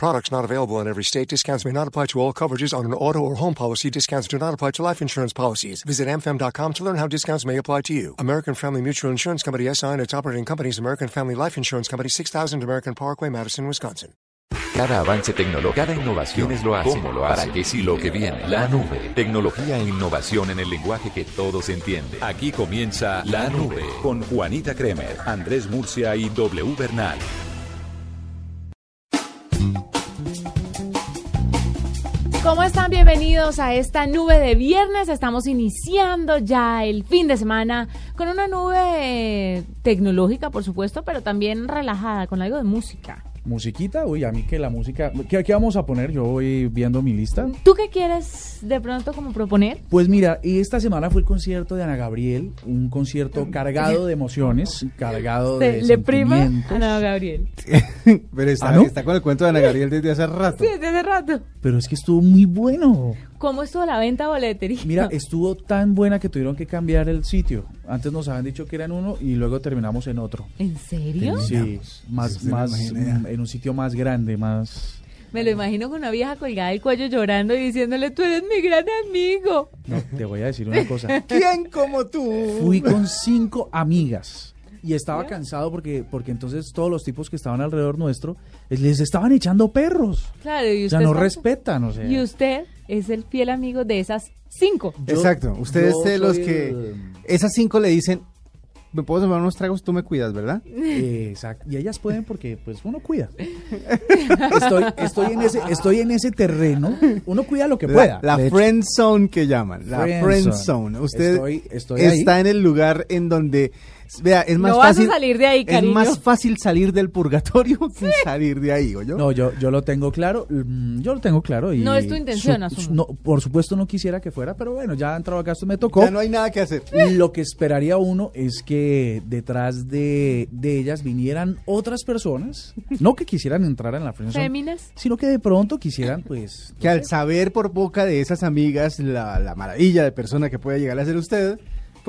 Products not available in every state. Discounts may not apply to all coverages on an auto or home policy. Discounts do not apply to life insurance policies. Visit amfam.com to learn how discounts may apply to you. American Family Mutual Insurance Company SI and its operating companies American Family Life Insurance Company 6000 American Parkway, Madison, Wisconsin. Cada avance tecnológico, cada innovación es lo hace, ¿Cómo lo hace? para que sí lo que viene. La nube, tecnología e innovación en el lenguaje que todos entienden. Aquí comienza La Nube con Juanita Kremer, Andrés Murcia y W Bernal. ¿Cómo están? Bienvenidos a esta nube de viernes. Estamos iniciando ya el fin de semana con una nube tecnológica, por supuesto, pero también relajada, con algo de música. Musiquita, uy, a mí que la música. ¿Qué, qué vamos a poner? Yo voy viendo mi lista. ¿Tú qué quieres de pronto como proponer? Pues mira, esta semana fue el concierto de Ana Gabriel, un concierto cargado de emociones, cargado de. Le prima. Ana Gabriel. Pero está, ¿Ah, no? está con el cuento de Ana Gabriel desde hace rato. Sí, desde hace rato. Pero es que estuvo muy bueno. ¿Cómo estuvo la venta de boletería? Mira, estuvo tan buena que tuvieron que cambiar el sitio. Antes nos habían dicho que era en uno y luego terminamos en otro. ¿En serio? Sí, más, Sí, más, en un sitio más grande, más. Me lo imagino con una vieja colgada del cuello llorando y diciéndole, tú eres mi gran amigo. No, te voy a decir una cosa. ¿Quién como tú? Fui con cinco amigas y estaba cansado porque, porque entonces todos los tipos que estaban alrededor nuestro eh, les estaban echando perros. Claro, y O usted sea, no está- respetan, o sea. Y usted es el fiel amigo de esas cinco. Yo- Exacto. Ustedes yo de los que. el- Esas cinco le dicen. ¿Me puedo tomar unos tragos? Tú me cuidas, ¿verdad? Exacto. Y ellas pueden porque pues uno cuida. Estoy, estoy en ese, estoy en ese terreno. Uno cuida lo que pueda. La, la de hecho. friend zone que llaman. La Friend friend, zone. zone. Usted Estoy- estoy está en el lugar en donde. Vea, es más No vas a fácil. salir de ahí, Es cariño. más fácil salir del purgatorio que salir de ahí, ¿o yo? No, yo, yo lo tengo claro, mm, yo lo tengo claro. Y No es tu intención, su- no, por supuesto no quisiera que fuera, pero bueno, ya entrado acá, esto me tocó. Ya no hay nada que hacer. Lo que esperaría uno es que detrás de, de ellas vinieran otras personas, no que quisieran entrar en la friendzone, Féminas. sino que de pronto quisieran, pues, Que al saber por boca de esas amigas la, la maravilla de persona que puede llegar a ser usted,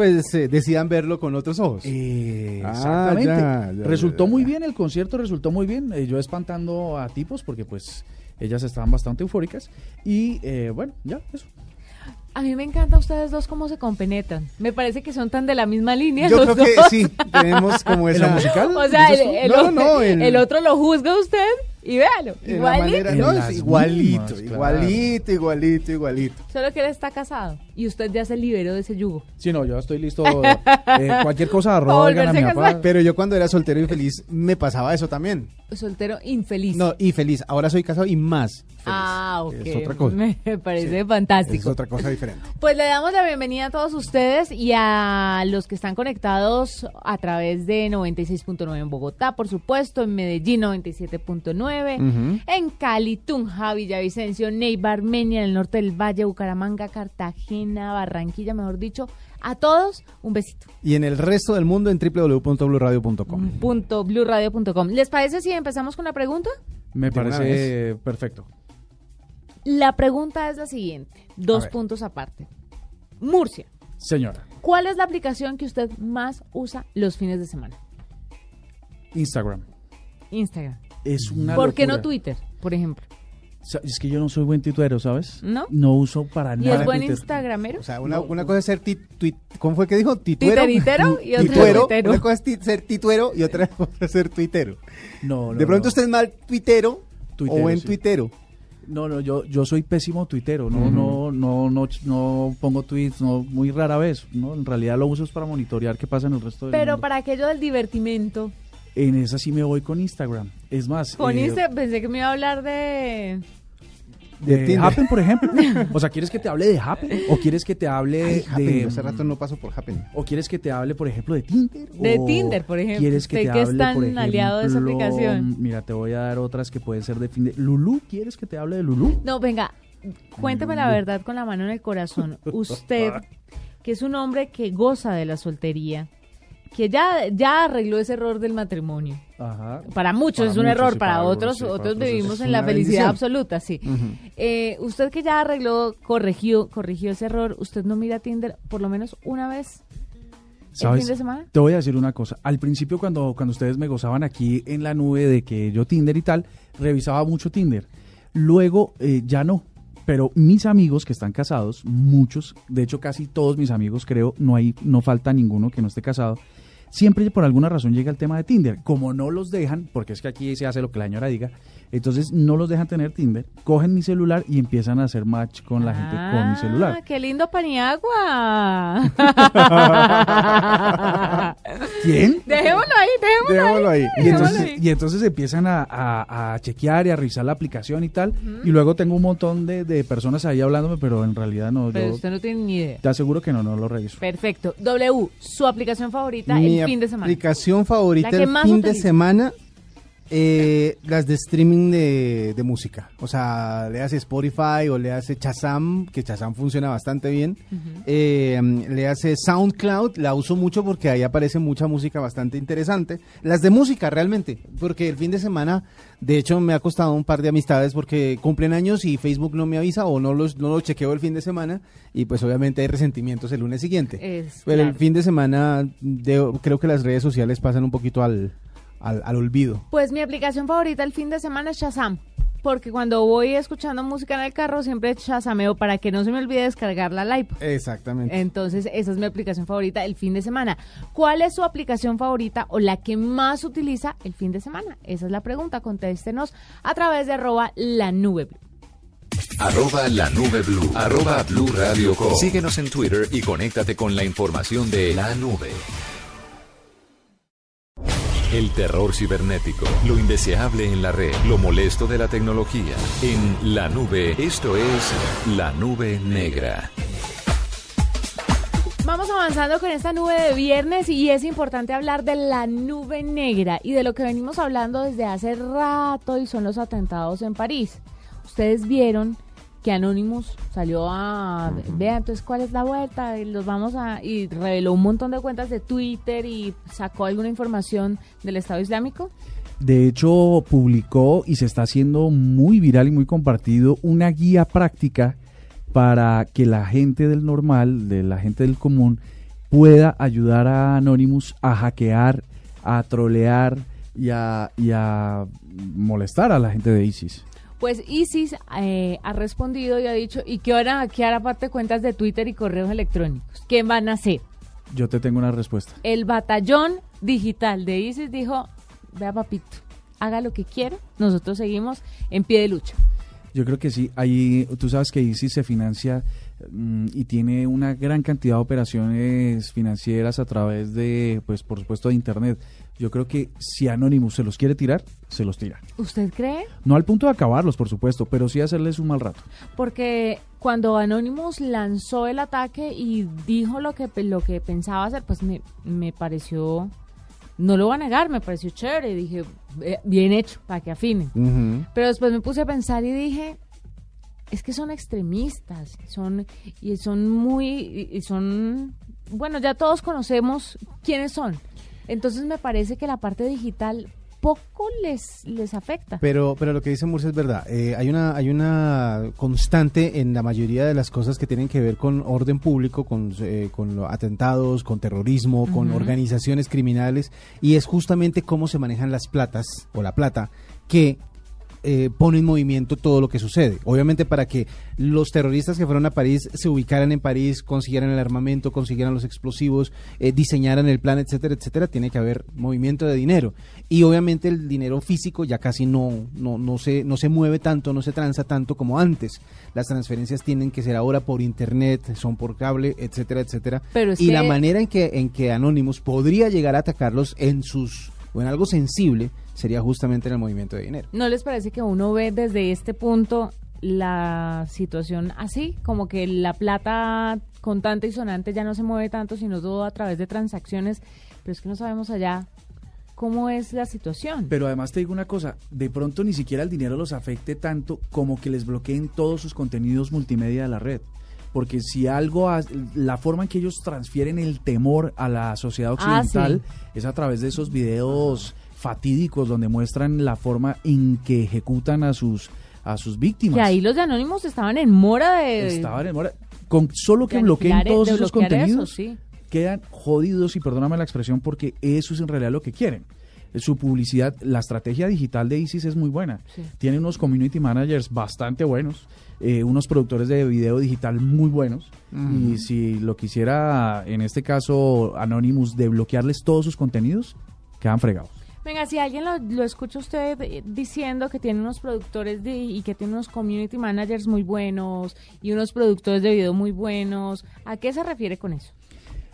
pues eh, decidan verlo con otros ojos. Eh, Ah, exactamente. ya, ya, resultó ya, ya. muy bien, el concierto resultó muy bien. eh, yo espantando a tipos porque pues ellas estaban bastante eufóricas. Y eh, bueno, ya, eso. A mí me encanta ustedes dos cómo se compenetran. Me parece que son tan de la misma línea. Yo los creo que sí, tenemos como ¿En esa... musical? O sea, el, dices tú? el No, o- no, el- el otro lo juzga usted y véalo. Igualito. no, es igualito, mismas, claro. igualito, igualito, igualito. Solo que él está casado y usted ya se liberó de ese yugo. Sí, no, yo estoy listo. eh, cualquier cosa, a mi papá. Pero yo cuando era soltero y feliz me pasaba eso también. Soltero infeliz. No, y feliz. Ahora soy casado y más feliz. Ah, ok. Es otra cosa. Me parece Es fantástico. otra cosa diferente. Pues le damos la bienvenida a todos ustedes y a los que están conectados a través de 96.9 en Bogotá, por supuesto, en Medellín 97.9, En Cali, Tunja, Villavicencio, Neiva, Armenia, en el norte del Valle, Bucaramanga, Cartagena, Barranquilla, mejor dicho, a todos un besito. Y en el resto del mundo en www.bluradio.com. Punto bluradio.com. ¿Les parece si empezamos con la pregunta? Me parece perfecto. La pregunta es la siguiente, dos puntos aparte. Murcia, Señora, ¿cuál es la aplicación que usted más usa los fines de semana? Instagram. Instagram. Es una ¿Por qué no. Twitter, por ejemplo? Es que yo no soy buen tuitero, ¿sabes? ¿No? No uso para ¿Y nada. es buen Twitter. Instagramero? O sea, una, una cosa es ser ti- ¿Cómo fue que dijo? Tituero. Titeritero y otra Tituero. Una cosa es ti- ser tituero y otra cosa es ser tuitero. No, no, de pronto no. usted es mal tuitero, Tuitero, o buen sí. tuitero. No, no, yo, yo soy pésimo tuitero, no, no, no, no, no pongo tweets, no, muy rara vez, ¿no? En realidad lo uso es para monitorear qué pasa en el resto del Pero mundo. para aquello del divertimento, En esa sí me voy con Instagram. Es más, con eh, Instagram pensé que me iba a hablar de... de. Happen, por ejemplo. o sea, ¿quieres que te hable de Happen? ¿O quieres que te hable Ay, de... Happen, hace rato no paso por Happen. ¿O quieres que te hable, por ejemplo, de Tinder? De ¿O Tinder, por ejemplo. ¿Quieres que Usted te que es hable, tan por aliado de esa aplicación. Mira, te voy a dar otras que pueden ser de fin de... ¿Lulú? ¿Quieres que te hable de Lulú? No, venga, cuénteme la verdad con la mano en el corazón. Usted, que es un hombre que goza de la soltería, que ya, ya arregló ese error del matrimonio. Ajá. Para muchos Para es un muchos, error, para, otros, sí, para otros otros vivimos en la felicidad bendición. absoluta, sí. Eh, usted que ya arregló, corrigió, corrigió ese error, ¿usted no mira Tinder por lo menos una vez el ¿Sabes? fin de semana? Te voy a decir una cosa. Al principio, cuando, cuando ustedes me gozaban aquí en la nube de que yo Tinder y tal, revisaba mucho Tinder. Luego eh, ya no. Pero mis amigos que están casados, muchos, de hecho casi todos mis amigos creo, no hay, no falta ninguno que no esté casado, siempre por alguna razón llega el tema de Tinder. Como no los dejan, porque es que aquí se hace lo que la señora diga, entonces no los dejan tener Tinder, cogen mi celular y empiezan a hacer match con la gente con mi Ah, celular. ¡Qué lindo paniagua! ¿Quién? dejémoslo ahí, dejémoslo, Dejémoslo ahí. Y dejémoslo entonces, ahí. y entonces empiezan a, a- a chequear y a revisar la aplicación y tal. Y luego tengo un montón de, de personas ahí hablándome, pero en realidad no. Pero yo usted no tiene ni idea. te aseguro que no, no lo reviso. Perfecto. W, su aplicación favorita Mi el fin de semana. aplicación favorita el fin de semana, eh, las de streaming de, de música. O sea, le hace Spotify o le hace Shazam, que Shazam funciona bastante bien. Eh, le hace SoundCloud, la uso mucho porque ahí aparece mucha música bastante interesante. Las de música, realmente, porque el fin de semana, de hecho, me ha costado un par de amistades porque cumplen años y Facebook no me avisa o no los, no lo chequeo el fin de semana y pues obviamente hay resentimientos el lunes siguiente. Es, Pero el fin de semana de- creo que las redes sociales pasan un poquito al, al, al olvido. Pues mi aplicación favorita el fin de semana es Shazam. Porque cuando voy escuchando música en el carro, siempre shazameo para que no se me olvide descargarla al iPod. Exactamente. Entonces, esa es mi aplicación favorita el fin de semana. ¿Cuál es su aplicación favorita o la que más utiliza el fin de semana? Esa es la pregunta. Contéstenos a través de arroba la nube. Blue. Arroba la nube blue. Arroba blue radio com. Síguenos en Twitter y conéctate con la información de la nube. El terror cibernético, lo indeseable en la red, lo molesto de la tecnología. En la nube, esto es la nube negra. Vamos avanzando con esta nube de viernes y es importante hablar de la nube negra y de lo que venimos hablando desde hace rato y son los atentados en París. Ustedes vieron que Anonymous salió a vean entonces cuál es la vuelta y los vamos a y reveló un montón de cuentas de Twitter y sacó alguna información del Estado Islámico. De hecho, publicó y se está haciendo muy viral y muy compartido una guía práctica para que la gente del normal, de la gente del común, pueda ayudar a Anonymous a hackear, a trolear y a, y a molestar a la gente de ISIS. Pues ISIS eh, ha respondido y ha dicho, ¿y qué van a hackear aparte cuentas de Twitter y correos electrónicos? ¿Qué van a hacer? Yo te tengo una respuesta. El batallón digital de ISIS dijo, vea papito, haga lo que quiera, nosotros seguimos en pie de lucha. Yo creo que sí. Ahí, tú sabes que ISIS se financia y tiene una gran cantidad de operaciones financieras a través de, pues, por supuesto, de Internet. Yo creo que si Anonymous se los quiere tirar, se los tira. ¿Usted cree? No al punto de acabarlos, por supuesto, pero sí hacerles un mal rato. Porque cuando Anonymous lanzó el ataque y dijo lo que, lo que pensaba hacer, pues me, me pareció, no lo voy a negar, me pareció chévere. Dije, "Eh, bien hecho, para que afinen. Ujú. Pero después me puse a pensar y dije, es que son extremistas, son y son muy y- son bueno, ya todos conocemos quiénes son. Entonces me parece que la parte digital poco les les afecta. Pero, pero lo que dice Murcia es verdad. Eh, hay una hay una constante en la mayoría de las cosas que tienen que ver con orden público, con, eh, con atentados, con terrorismo, con organizaciones criminales, y es justamente cómo se manejan las platas o la plata que eh, pone en movimiento todo lo que sucede. Obviamente para que los terroristas que fueron a París se ubicaran en París, consiguieran el armamento, consiguieran los explosivos, eh, diseñaran el plan, etcétera, etcétera, tiene que haber movimiento de dinero. Y obviamente el dinero físico ya casi no, no, no, se, no se mueve tanto, no se transa tanto como antes. Las transferencias tienen que ser ahora por internet, son por cable, etcétera, etcétera. Pero y que- la manera en que, en que Anonymous podría llegar a atacarlos en sus o en algo sensible sería justamente en el movimiento de dinero. ¿No les parece que uno ve desde este punto la situación así? Como que la plata contante y sonante ya no se mueve tanto, sino todo a través de transacciones, pero es que no sabemos allá cómo es la situación. Pero además te digo una cosa, de pronto ni siquiera el dinero los afecte tanto como que les bloqueen todos sus contenidos multimedia de la red. porque si algo, la forma en que ellos transfieren el temor a la sociedad Ah, occidental es a través de esos videos fatídicos donde muestran la forma en que ejecutan a sus a sus víctimas. Que ahí los de Anonymous estaban en mora de... Estaban en mora- con solo que bloqueen todos de esos eso, contenidos sí. quedan jodidos y perdóname la expresión porque eso es en realidad lo que quieren. Su publicidad, la estrategia digital de ISIS es muy buena. Sí. Tiene unos community managers bastante buenos, eh, unos productores de video digital muy buenos. Y si lo quisiera, en este caso, Anonymous, de bloquearles todos sus contenidos, quedan fregados. Venga, si alguien lo, lo escucha usted eh, diciendo que tiene unos productores de, y que tiene unos community managers muy buenos y unos productores de video muy buenos, ¿a qué se refiere con eso?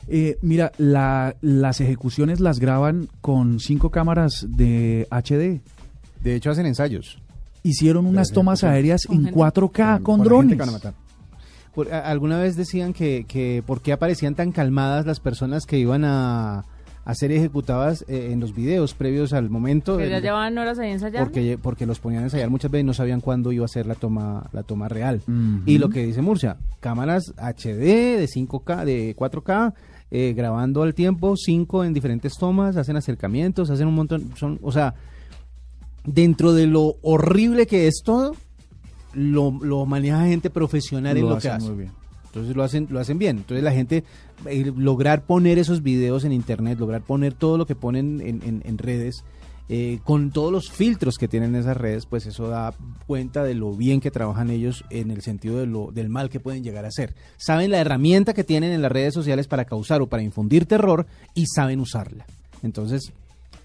Eh, mira, la- las ejecuciones las graban con cinco cámaras de HD. De hecho, hacen ensayos. Hicieron unas tomas aéreas Con en gente- 4K con, gente drones. Por- alguna vez decían que, que por qué aparecían tan calmadas las personas que iban a, a ser ejecutadas eh, en los videos previos al momento. Que ya llevaban horas ahí ensayando. porque, porque los ponían a ensayar muchas veces y no sabían cuándo iba a ser la toma, la toma real. Y lo que dice Murcia, cámaras HD de 5K, de 4K, eh, grabando al tiempo, 5 en diferentes tomas, hacen acercamientos, hacen un montón, son, o sea, dentro de lo horrible que es todo, lo, lo maneja gente profesional en Lo lo que hacen hace. muy bien. Entonces lo hacen, lo hacen bien. Entonces la gente, eh, lograr poner esos videos en internet, lograr poner todo lo que ponen en, en- redes, eh, con todos los filtros que tienen esas redes, pues eso da cuenta de lo bien que trabajan ellos en el sentido del mal que pueden llegar a hacer. Saben la herramienta que tienen en las redes sociales para causar o para infundir terror y saben usarla. Entonces,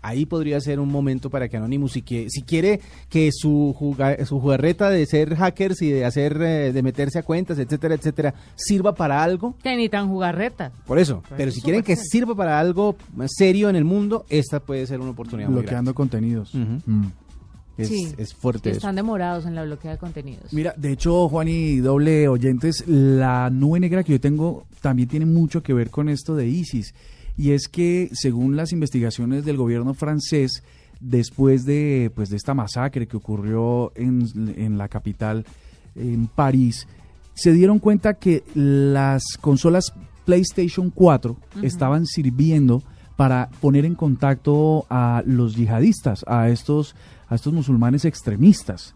ahí podría ser un momento para que Anonymous, si, que, si quiere que su, juga- su jugarreta de ser hackers y de hacer, eh, de meterse a cuentas, etcétera, etcétera, sirva para algo, Que ni tan jugarreta. por eso. Pues Pero es si quieren que sirva para algo serio en el mundo, esta puede ser una oportunidad muy Bloqueando contenidos. Mm. Es, Sí, es fuerte eso. Están demorados en la bloquea de contenidos. Mira, de hecho, Juan y doble oyentes, la nube negra que yo tengo también tiene mucho que ver con esto de ISIS. Y es que, según las investigaciones del gobierno francés, después de, pues, de esta masacre que ocurrió en, en la capital, en París, se dieron cuenta que las consolas PlayStation 4 estaban sirviendo para poner en contacto a los yihadistas, a estos, a estos musulmanes extremistas.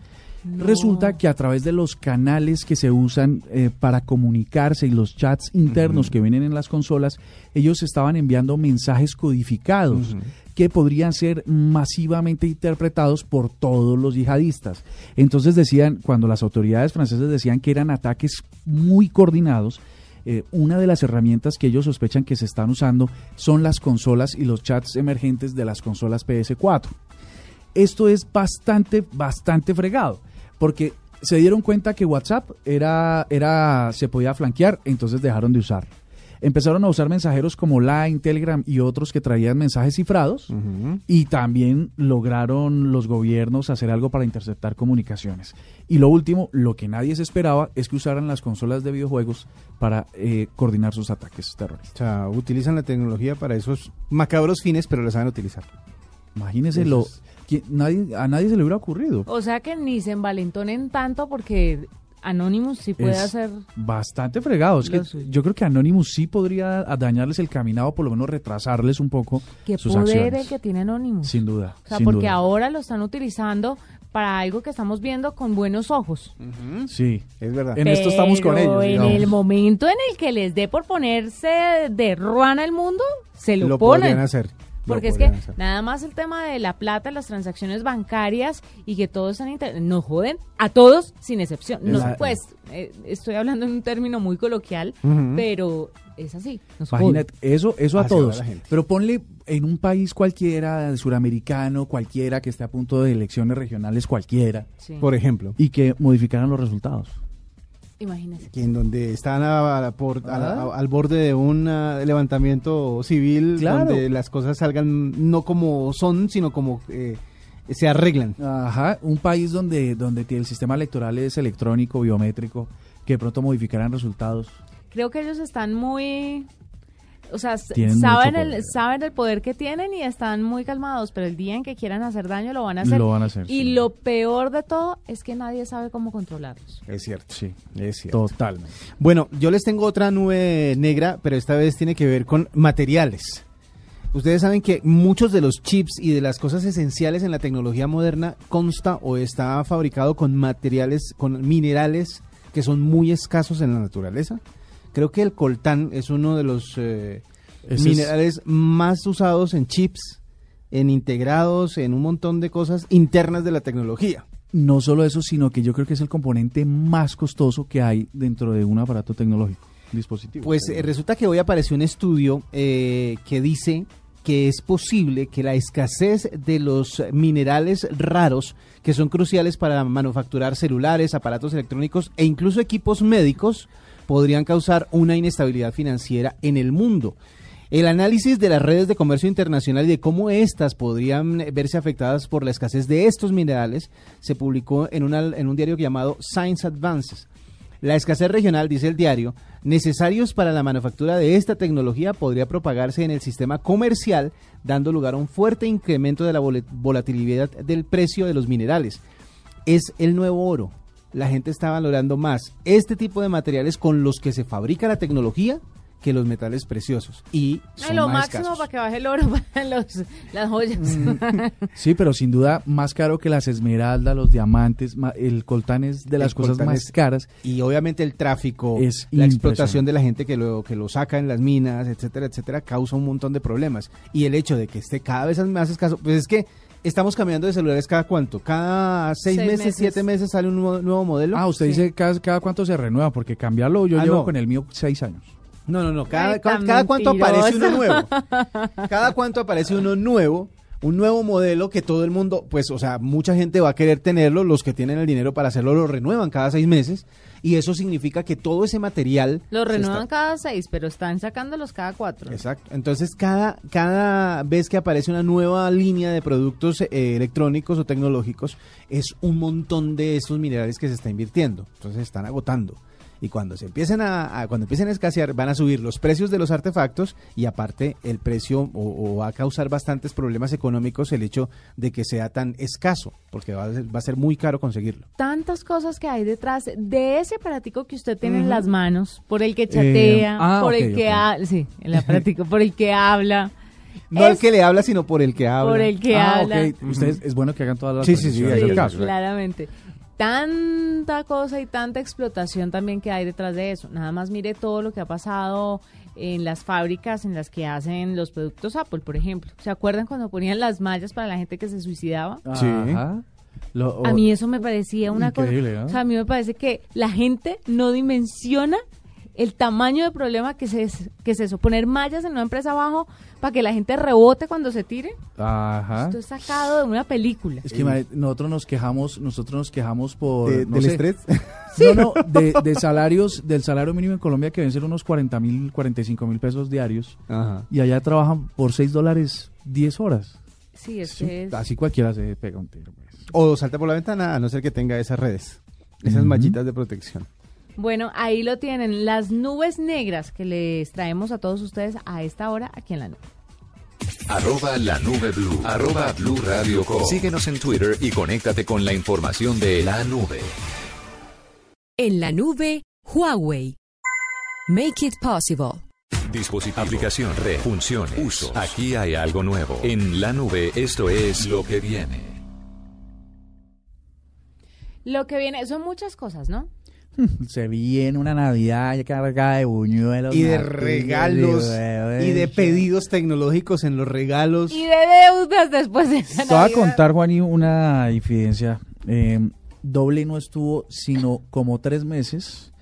Resulta que a través de los canales que se usan eh, para comunicarse y los chats internos que vienen en las consolas, ellos estaban enviando mensajes codificados que podrían ser masivamente interpretados por todos los yihadistas. Entonces decían, cuando las autoridades francesas decían que eran ataques muy coordinados, eh, una de las herramientas que ellos sospechan que se están usando son las consolas y los chats emergentes de las consolas PS4 esto es bastante, bastante fregado, porque se dieron cuenta que WhatsApp era, era, se podía flanquear, entonces dejaron de usar. Empezaron a usar mensajeros como Line, Telegram y otros que traían mensajes cifrados y también lograron los gobiernos hacer algo para interceptar comunicaciones. Y lo último, lo que nadie se esperaba, es que usaran las consolas de videojuegos para eh, coordinar sus ataques terroristas. O sea, utilizan la tecnología para esos macabros fines, pero la saben utilizar. Imagínense lo... nadie, a nadie se le hubiera ocurrido. O sea que ni se envalentonen tanto porque Anonymous sí puede es hacer... bastante fregado. Es que suyo. yo creo que Anonymous sí podría dañarles el caminado, por lo menos retrasarles un poco Qué sus poder acciones. el que tiene Anonymous. Sin duda. O sea, porque duda. ahora lo están utilizando para algo que estamos viendo con buenos ojos. Sí. Es verdad. En esto estamos con Pero ellos. en digamos. el momento en el que les dé por ponerse de ruana el mundo, se lo, Lo ponen. podrían hacer. Porque es que hacer. nada más el tema de la plata, las transacciones bancarias y que todos están inter- nos joden a todos sin excepción. No, pues eh, estoy hablando en un término muy coloquial, pero es así. Nos Imagínate, eso, eso a Así todos. Pero ponle en un país cualquiera, suramericano, cualquiera, que esté a punto de elecciones regionales cualquiera. Sí. Por ejemplo, y que modificaran los resultados. Imagínense. que en donde están a- a la por- a la- Ah. a- al borde de un ah, levantamiento civil, Claro. donde las cosas salgan no como son, sino como eh, se arreglan. Ajá, un país donde, donde el sistema electoral es electrónico, biométrico, que de pronto modificaran resultados. Creo que ellos están muy o sea, saben el, poder. saben el poder que tienen y están muy calmados, pero el día en que quieran hacer daño lo van a hacer. Lo van a hacer, Y sí. lo peor de todo es que nadie sabe cómo controlarlos. Es cierto. Sí, Es cierto. totalmente. Bueno, yo les tengo otra nube negra, pero esta vez tiene que ver con materiales. Ustedes saben que muchos de los chips y de las cosas esenciales en la tecnología moderna consta o está fabricado con materiales, con minerales que son muy escasos en la naturaleza. Creo que el coltán es uno de los eh, es- minerales más usados en chips, en integrados, en un montón de cosas internas de la tecnología. No solo eso, sino que yo creo que es el componente más costoso que hay dentro de un aparato tecnológico, dispositivo. Pues eh, resulta que hoy apareció un estudio eh, que dice que es posible que la escasez de los minerales raros que son cruciales para manufacturar celulares, aparatos electrónicos e incluso equipos médicos podrían causar una inestabilidad financiera en el mundo. El análisis de las redes de comercio internacional y de cómo éstas podrían verse afectadas por la escasez de estos minerales se publicó en, en un diario llamado Science Advances. La escasez regional, dice el diario, necesarios para la manufactura de esta tecnología podría propagarse en el sistema comercial, dando lugar a un fuerte incremento de la vol- volatilidad del precio de los minerales. Es el nuevo oro. La gente está valorando más este tipo de materiales con los que se fabrica la tecnología que los metales preciosos. Y Ay, son lo más máximo escasos. para que baje el oro para los, las joyas. Sí, pero sin duda más caro que las esmeraldas, los diamantes, ma- el coltán es de las El cosas más es- caras. y obviamente el tráfico, Es la explotación de la gente que lo, que lo saca en las minas, etcétera, etcétera, causa un montón de problemas. Y el hecho de que esté cada vez más escaso, pues es que estamos cambiando de celulares cada cuánto, cada seis, Seis meses, meses. siete meses sale un nuevo, nuevo modelo. Ah, usted dice cada, cada cuánto se renueva, porque cambiarlo yo Ah, llevo no. con el mío seis años. No, no, no, cada, Ay, cada, cuánto aparece uno nuevo. Cada cuánto aparece uno nuevo, un nuevo modelo que todo el mundo, pues, o sea, mucha gente va a querer tenerlo, los que tienen el dinero para hacerlo lo renuevan cada seis meses, y eso significa que todo ese material... Lo renuevan está- cada seis, pero están sacándolos cada cuatro. Exacto. Entonces, cada, cada vez que aparece una nueva línea de productos eh, electrónicos o tecnológicos, es un montón de esos minerales que se está invirtiendo. Entonces, se están agotando. Y cuando se empiecen a, a- cuando empiecen a escasear, van a subir los precios de los artefactos y aparte el precio o, o va a causar bastantes problemas económicos el hecho de que sea tan escaso, porque va a ser, va a ser muy caro conseguirlo. Tantas cosas que hay detrás de ese aparatico que usted tiene en las manos, por el que chatea, Eh, ah, por el que ha- sí, el aparatico, por el que habla. No el Es- que le habla, sino por el que habla. Por el que ah, habla. Ustedes, es bueno que hagan todas las Sí, sí, sí, precisiones es el caso. claramente. Tanta cosa y tanta explotación también que hay detrás de eso. Nada más mire todo lo que ha pasado en las fábricas en las que hacen los productos Apple, por ejemplo. ¿Se acuerdan cuando ponían las mallas para la gente que se suicidaba? Sí. Ajá. Lo- A mí eso me parecía una cosa. Increíble, ¿no? O sea, a mí me parece que la gente no dimensiona el tamaño de problema que, se, que es eso. Poner mallas en una empresa abajo para que la gente rebote cuando se tire. Ajá. Esto es sacado de una película. Es que nosotros nos quejamos, nosotros nos quejamos por De- no del sé, estrés. No, no, de, de salarios, del salario mínimo en Colombia que deben ser unos 40 mil, 45 mil pesos diarios. Ajá. Y allá trabajan por 6 dólares 10 horas. Sí, es Sí, que es- Así cualquiera se pega un tiro. pues. O salta por la ventana, a no ser que tenga esas redes, esas Ujú. mallitas de protección. Bueno, ahí lo tienen, las nubes negras que les traemos a todos ustedes a esta hora aquí en la nube. Arroba la nube blue. Arroba blue radio com. Síguenos en Twitter y conéctate con la información de la nube. En la nube, Huawei. Make it possible. Dispositivo, aplicación, red, funciones, uso. Aquí hay algo nuevo. En la nube, esto es lo que viene. Lo que viene, son muchas cosas, ¿no? Se viene una Navidad ya cargada de buñuelos. Y de regalos, de- y de pedidos tecnológicos en los regalos. Y de deudas después de esa Te voy a contar, Juani, una infidencia. Eh, Doble no estuvo sino como tres meses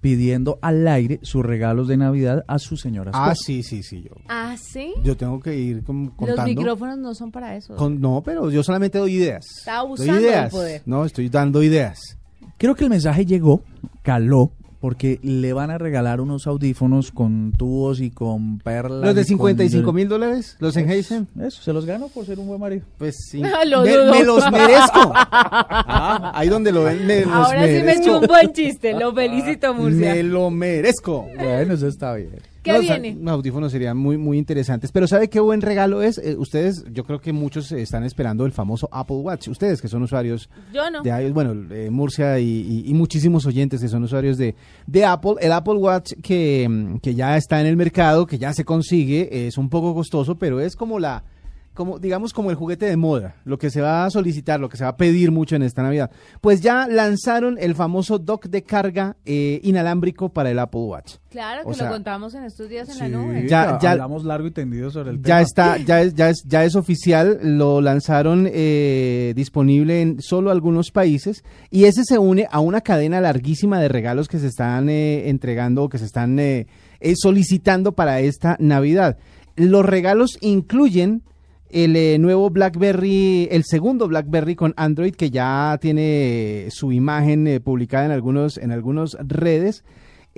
pidiendo al aire sus regalos de Navidad a su señora Ah, sí, sí, sí, yo. Ah, ¿sí? Yo tengo que ir con- Los contando. micrófonos no son para eso. Con- no, pero yo solamente doy ideas. Está Doy abusando del ideas. poder. No, estoy dando ideas. Creo que el mensaje llegó, caló, porque le van a regalar unos audífonos con tubos y con perlas. ¿Los de y con- 55 mil dólares? ¿Los Sennheiser? Eso, se los gano por ser un buen marido. Pues sí. Lo me, me los merezco. Ah, ahí donde lo ven, me los Ahora sí me echó un buen chiste. Lo felicito, Murcia. Me lo merezco. Bueno, eso está bien. ¿Qué No, o sea, viene? unos audífonos serían muy, muy interesantes. Pero ¿sabe qué buen regalo es? Eh, ustedes, yo creo que muchos están esperando el famoso Apple Watch. Ustedes que son usuarios Yo no. de iOS, bueno, eh, Murcia y, y- y muchísimos oyentes que son usuarios de, de Apple. El Apple Watch que, mm, que ya está en el mercado, que ya se consigue, es un poco costoso, pero es como la, como digamos como el juguete de moda, lo que se va a solicitar, lo que se va a pedir mucho en esta Navidad. Pues ya lanzaron el famoso dock de carga eh, inalámbrico para el Apple Watch. Claro que sea, lo contamos en estos días en la nube. Ya- ya- hablamos largo y tendido sobre el Ya tema. está, ya es, ya es, ya es oficial, lo lanzaron eh, disponible en solo algunos países y ese se une a una cadena larguísima de regalos que se están eh, entregando o que se están eh, eh, solicitando para esta Navidad. Los regalos incluyen el eh, nuevo BlackBerry, el segundo BlackBerry con Android que ya tiene su imagen eh, publicada en algunos en algunas redes.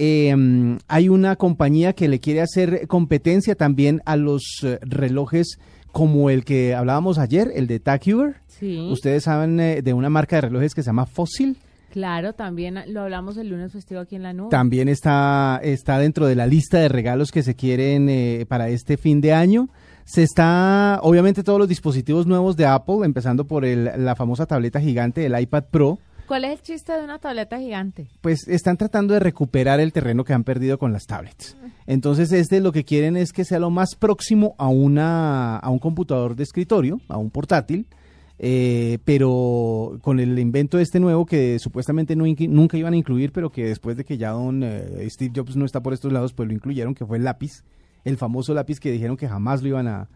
Mm, hay una compañía que le quiere hacer competencia también a los eh, relojes como el que hablábamos ayer, el de Tag Heuer. Sí. Ustedes saben eh, de una marca de relojes que se llama Fossil. Claro, también lo hablamos el lunes festivo aquí en la nube. También está, está dentro de la lista de regalos que se quieren para este fin de año. Se está, obviamente, todos los dispositivos nuevos de Apple, empezando por el- la famosa tableta gigante, el iPad Pro, ¿Cuál es el chiste de una tableta gigante? pues están tratando de recuperar el terreno que han perdido con las tablets. Entonces, este lo que quieren es que sea lo más próximo a una a un computador de escritorio, a un portátil, eh, pero con el invento este nuevo que supuestamente no nunca iban a incluir, pero que después de que ya don eh, Steve Jobs no está por estos lados, pues lo incluyeron, que fue el lápiz, el famoso lápiz que dijeron que jamás lo iban a,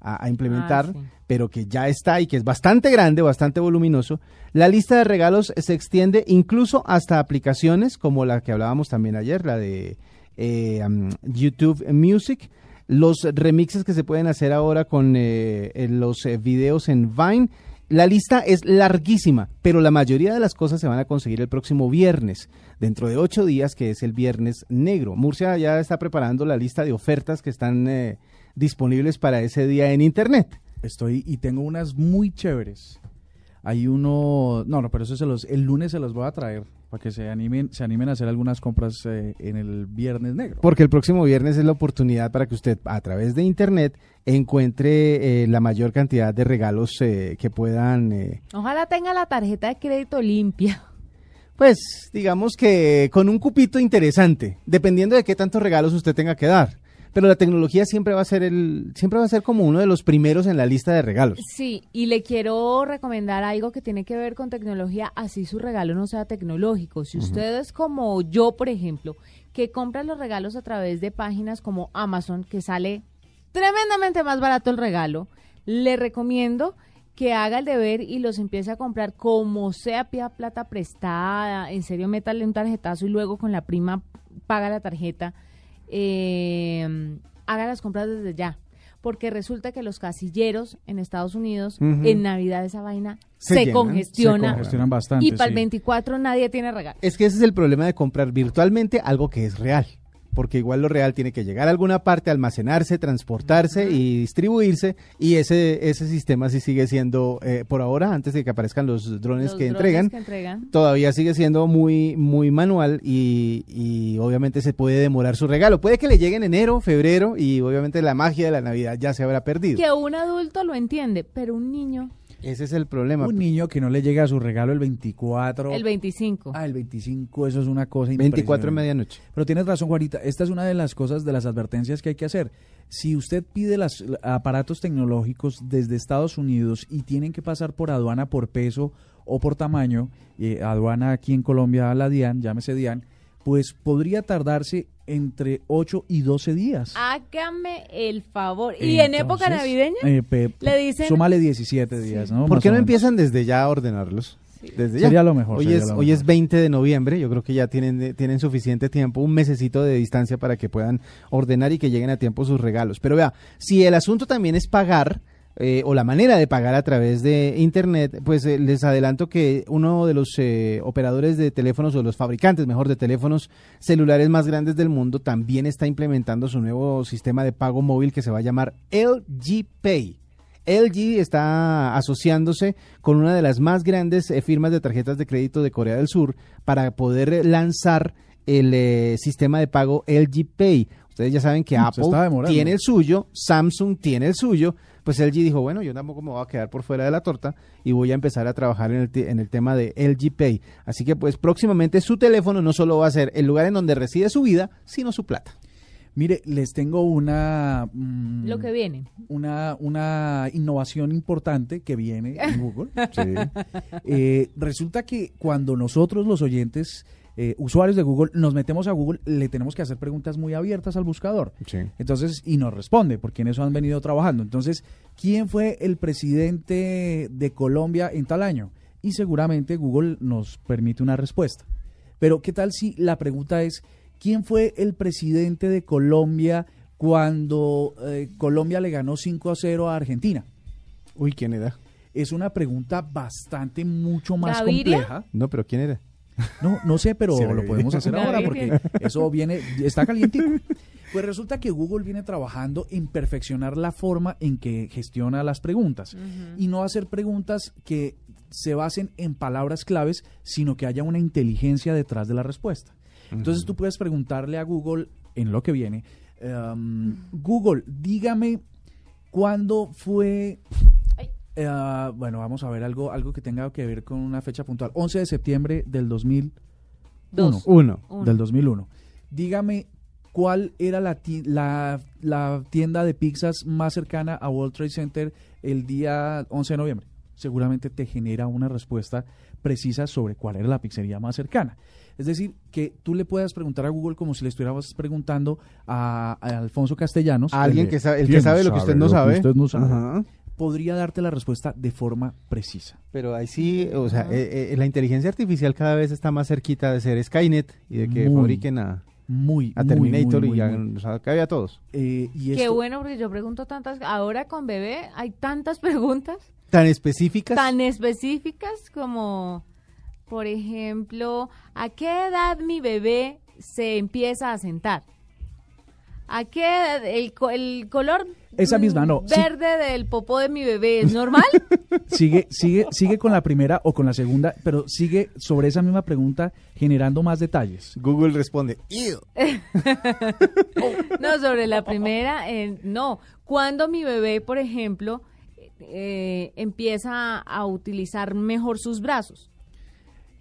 a- a implementar, Ah, sí. pero que ya está y que es bastante grande, bastante voluminoso. La lista de regalos se extiende incluso hasta aplicaciones como la que hablábamos también ayer, la de eh, um, YouTube Music, los remixes que se pueden hacer ahora con eh, eh, los eh, videos en Vine. La lista es larguísima, pero la mayoría de las cosas se van a conseguir el próximo viernes, dentro de ocho días, que es el viernes negro. Murcia ya está preparando la lista de ofertas que están eh, disponibles para ese día en Internet. Estoy y tengo unas muy chéveres. Hay uno, no, no, pero eso se los, el lunes se los voy a traer para que se animen, se animen a hacer algunas compras eh, en el viernes negro. Porque el próximo viernes es la oportunidad para que usted a través de internet encuentre eh, la mayor cantidad de regalos eh, que puedan, eh, Ojalá tenga la tarjeta de crédito limpia. pues digamos que con un cupito interesante, dependiendo de qué tantos regalos usted tenga que dar. Pero la tecnología siempre va a ser el, siempre va a ser como uno de los primeros en la lista de regalos. Sí, y le quiero recomendar algo que tiene que ver con tecnología, así su regalo no sea tecnológico. Si usted es como yo, por ejemplo, que compra los regalos a través de páginas como Amazon, que sale tremendamente más barato el regalo, le recomiendo que haga el deber y los empiece a comprar como sea, pida plata prestada, en serio, métale un tarjetazo y luego con la prima paga la tarjeta. Eh, haga las compras desde ya. Porque resulta que los casilleros en Estados Unidos, en Navidad esa vaina Se se, llenan, congestiona. Se congestionan bastante. y para el sí. 24 nadie tiene regalo. Es que ese es el problema de comprar virtualmente algo que es real. Porque igual lo real tiene que llegar a alguna parte, almacenarse, transportarse y distribuirse. Y ese, ese sistema sí sigue siendo, eh, por ahora, antes de que aparezcan los drones Los que drones entregan, que entregan. todavía sigue siendo muy, muy manual y, y obviamente se puede demorar su regalo. Puede que le llegue en enero, febrero y obviamente la magia de la Navidad ya se habrá perdido. Que un adulto lo entiende, pero un niño Ese es el problema. Un niño que no le llega a su regalo el 24. el 25. Ah, el 25, eso es una cosa 24 en impresionante. medianoche. Pero tienes razón, Juanita. Esta es una de las cosas, de las advertencias que hay que hacer. Si usted pide los aparatos tecnológicos desde Estados Unidos y tienen que pasar por aduana por peso o por tamaño, eh, aduana aquí en Colombia, la DIAN, llámese DIAN, pues podría tardarse entre 8 y 12 días. Hágame el favor. Y en época navideña eh, pe- le dicen- Súmale 17 días, ¿no? ¿Por Más qué no menos. empiezan desde ya a ordenarlos? Desde ya. Sería lo mejor, Hoy, es, lo hoy mejor. es 20 de noviembre, yo creo que ya tienen, tienen suficiente tiempo, un mesecito de distancia para que puedan ordenar y que lleguen a tiempo sus regalos. Pero vea, si el asunto también es pagar, eh, o la manera de pagar a través de Internet, pues eh, les adelanto que uno de los eh, operadores de teléfonos, o los fabricantes, mejor, de teléfonos celulares más grandes del mundo, también está implementando su nuevo sistema de pago móvil que se va a llamar LG Pay. LG está asociándose con una de las más grandes eh, firmas de tarjetas de crédito de Corea del Sur para poder lanzar el eh, sistema de pago LG Pay. Ustedes ya saben que Mm, Apple tiene el suyo, Samsung tiene el suyo, pues LG dijo, bueno, yo tampoco me voy a quedar por fuera de la torta y voy a empezar a trabajar en el, en el tema de LG Pay. Así que pues próximamente su teléfono no solo va a ser el lugar en donde reside su vida, sino su plata. Mire, les tengo una... mm, Lo que viene. una, una innovación importante que viene en Google. Eh, resulta que cuando nosotros los oyentes, eh, usuarios de Google, nos metemos a Google, le tenemos que hacer preguntas muy abiertas al buscador. Entonces, y nos responde, porque en eso han venido trabajando. Entonces, ¿quién fue el presidente de Colombia en tal año? Y seguramente Google nos permite una respuesta. Pero, ¿qué tal si la pregunta es, ¿quién fue el presidente de Colombia cuando eh, Colombia le ganó 5 a 0 a Argentina? Uy, ¿quién era? Es una pregunta bastante mucho más ¿Gaviria? compleja. No, pero ¿quién era? No, no sé, pero Sí, lo podemos hacer ahora porque eso viene, está calientico. Pues resulta que Google viene trabajando en perfeccionar la forma en que gestiona las preguntas y no hacer preguntas que se basen en palabras claves, sino que haya una inteligencia detrás de la respuesta. Entonces tú puedes preguntarle a Google en lo que viene, um, Google, dígame cuándo fue eh, bueno, vamos a ver algo, algo que tenga que ver con una fecha puntual. 11 de septiembre del 2001. Dos. Uno. Uno. Del 2001. Dígame cuál era la, ti- la, la tienda de pizzas más cercana a World Trade Center el día 11 de noviembre. Seguramente te genera una respuesta precisa sobre cuál era la pizzería más cercana. Es decir, que tú le puedas preguntar a Google como si le estuvieras preguntando a, a Alfonso Castellanos. A alguien el que sabe, el que "¿Quién sabe lo que usted no sabe. usted no sabe?". Ajá. Podría darte la respuesta de forma precisa. Pero ahí sí, o sea, eh, eh, la inteligencia artificial cada vez está más cerquita de ser Skynet y de que Muy, fabriquen a, Muy, a muy, Terminator muy, muy, y a, muy. o sea, cabe a todos. Eh, y Qué esto- bueno, porque yo pregunto tantas. Ahora con bebé hay tantas preguntas Tan específicas. tan específicas como, por ejemplo, ¿a qué edad mi bebé se empieza a sentar? ¿A qué edad el, co- el color Esa misma, no, sí. verde del popó de mi bebé es normal? sigue, sigue, sigue con la primera o con la segunda, pero sigue sobre esa misma pregunta generando más detalles. Google responde, "Ew". No, sobre la primera, eh, no. Cuando mi bebé, por ejemplo, eh, empieza a utilizar mejor sus brazos.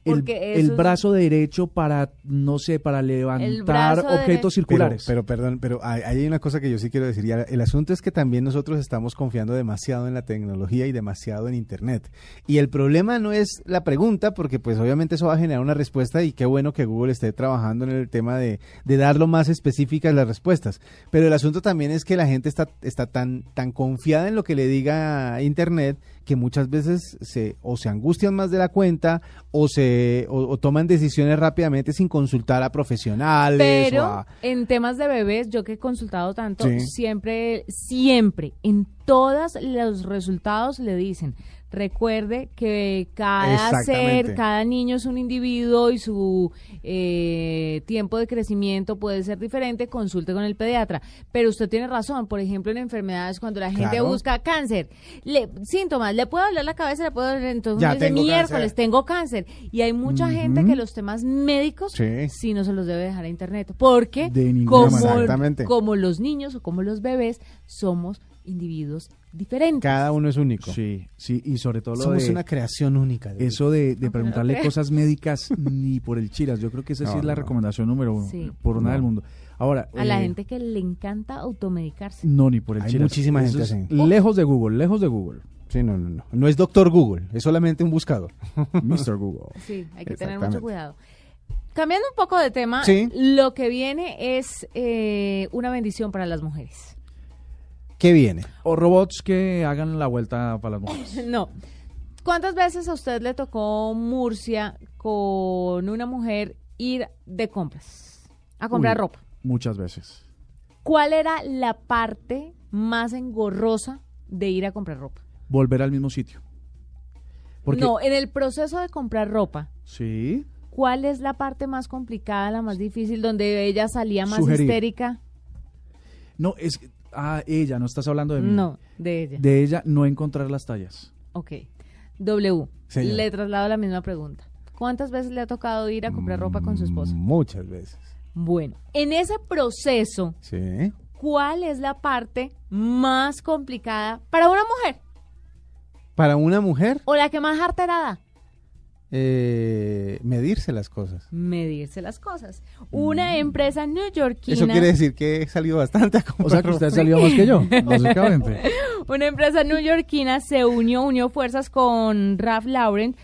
El, el brazo derecho para, no sé, para levantar objetos circulares. Pero, pero perdón, pero hay, hay una cosa que yo sí quiero decir. Ya, el asunto es que también nosotros estamos confiando demasiado en la tecnología y demasiado en Internet. Y el problema no es la pregunta, porque pues obviamente eso va a generar una respuesta y qué bueno que Google esté trabajando en el tema de, de dar lo más específicas las respuestas. Pero el asunto también es que la gente está, está tan, tan confiada en lo que le diga Internet que muchas veces se, o se angustian más de la cuenta o se o, o toman decisiones rápidamente sin consultar a profesionales o Pero a, en temas de bebés, yo que he consultado tanto, Sí. siempre, siempre, en todos los resultados le dicen, recuerde que cada ser, cada niño es un individuo y su eh, tiempo de crecimiento puede ser diferente, consulte con el pediatra. Pero usted tiene razón, por ejemplo, en enfermedades, cuando la gente Claro. busca cáncer, le, síntomas, le puede doler la cabeza, le puede doler, entonces Ya tengo miércoles, cáncer". tengo cáncer. Y hay mucha gente que los temas médicos Sí. sí no se los debe dejar a internet. Porque De como los niños o como los bebés, somos individuos diferentes. Cada uno es único. Sí, sí, y sobre todo lo Somos de una creación única. de eso de, de preguntarle cosas médicas ni por el chiras. Yo creo que esa sí es la recomendación número uno Sí. por No. del mundo. Ahora, A la eh, gente que le encanta automedicarse. no ni por el Hay chiras. muchísima Eso gente así. Lejos de Google, lejos de Google. Sí, no, no, no. No es doctor Google, es solamente un buscador. Mr. Google. Sí, hay que tener mucho cuidado. Cambiando un poco de tema, Sí. lo que viene es eh, una bendición para las mujeres. ¿Qué viene? O robots que hagan la vuelta para las mujeres. No. ¿Cuántas veces a usted le tocó Murcia con una mujer ir de compras? A comprar Uy, ropa. Muchas veces. ¿Cuál era la parte más engorrosa de ir a comprar ropa? Volver al mismo sitio. Porque, No, en el proceso de comprar ropa, Sí. ¿cuál es la parte más complicada, la más difícil, donde ella salía más Sugerir. histérica? No, es que- ah, ella, no estás hablando de mí. No, de ella. De ella no encontrar las tallas. Ok. W, Señora. le traslado la misma pregunta. ¿Cuántas veces le ha tocado ir a comprar ropa con su esposa? Muchas veces. Bueno, en ese proceso, Sí. ¿cuál es la parte más complicada para una mujer? Para una mujer, ¿O la que más harterada? Eh, medirse las cosas. Medirse las cosas. Una empresa neoyorquina. Eso quiere decir que he salido bastante a comprar O sea que usted salió más que yo, básicamente. Una empresa neoyorquina se unió, unió fuerzas con Ralph Lauren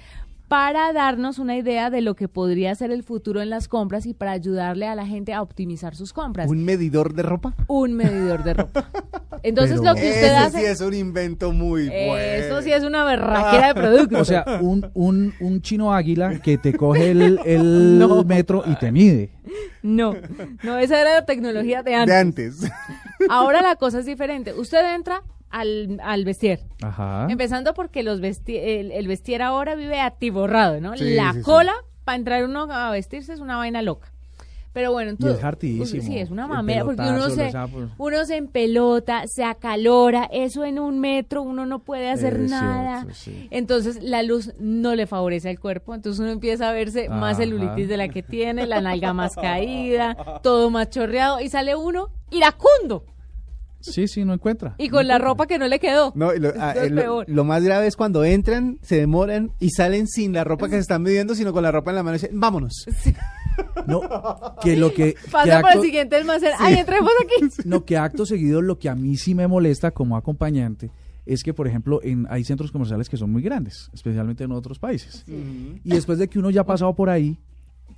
para darnos una idea de lo que podría ser el futuro en las compras y para ayudarle a la gente a optimizar sus compras. ¿Un medidor de ropa? Un medidor de ropa. Entonces Pero- lo que usted Ese hace... sí es un invento muy bueno. Eso sí es una berraquera de producto. O sea, un, un, un chino águila que te coge el, el No. metro y te mide. No, no, esa era la tecnología de antes. De antes. Ahora la cosa es diferente. Usted entra al, al vestier. Ajá. Empezando porque los vesti el, el vestier ahora vive atiborrado, ¿no? Sí, la sí, sí. cola para entrar uno a vestirse es una vaina loca. Pero bueno, entonces, es hartísimo. Sí, es una mamera porque uno se, sapos. uno se empelota, se acalora, eso en un metro uno no puede hacer Es nada. cierto, sí. Entonces la luz no le favorece al cuerpo, entonces uno empieza a verse más celulitis de la que tiene, la nalga más caída, todo más chorreado y sale uno iracundo Sí, sí, no encuentra. y con la ropa que no le quedó. No, y lo, ah, es eh, lo- peor. lo más grave es cuando entran, se demoran y salen sin la ropa que se están midiendo, sino con la ropa en la mano y dicen, vámonos. No, que lo que... que Pasa por el siguiente almacén. ¡Ay, entremos aquí! No, que acto seguido lo que a mí sí me molesta como acompañante es que, por ejemplo, en, hay centros comerciales que son muy grandes, especialmente en otros países. Y después de que uno ya ha pasado por ahí,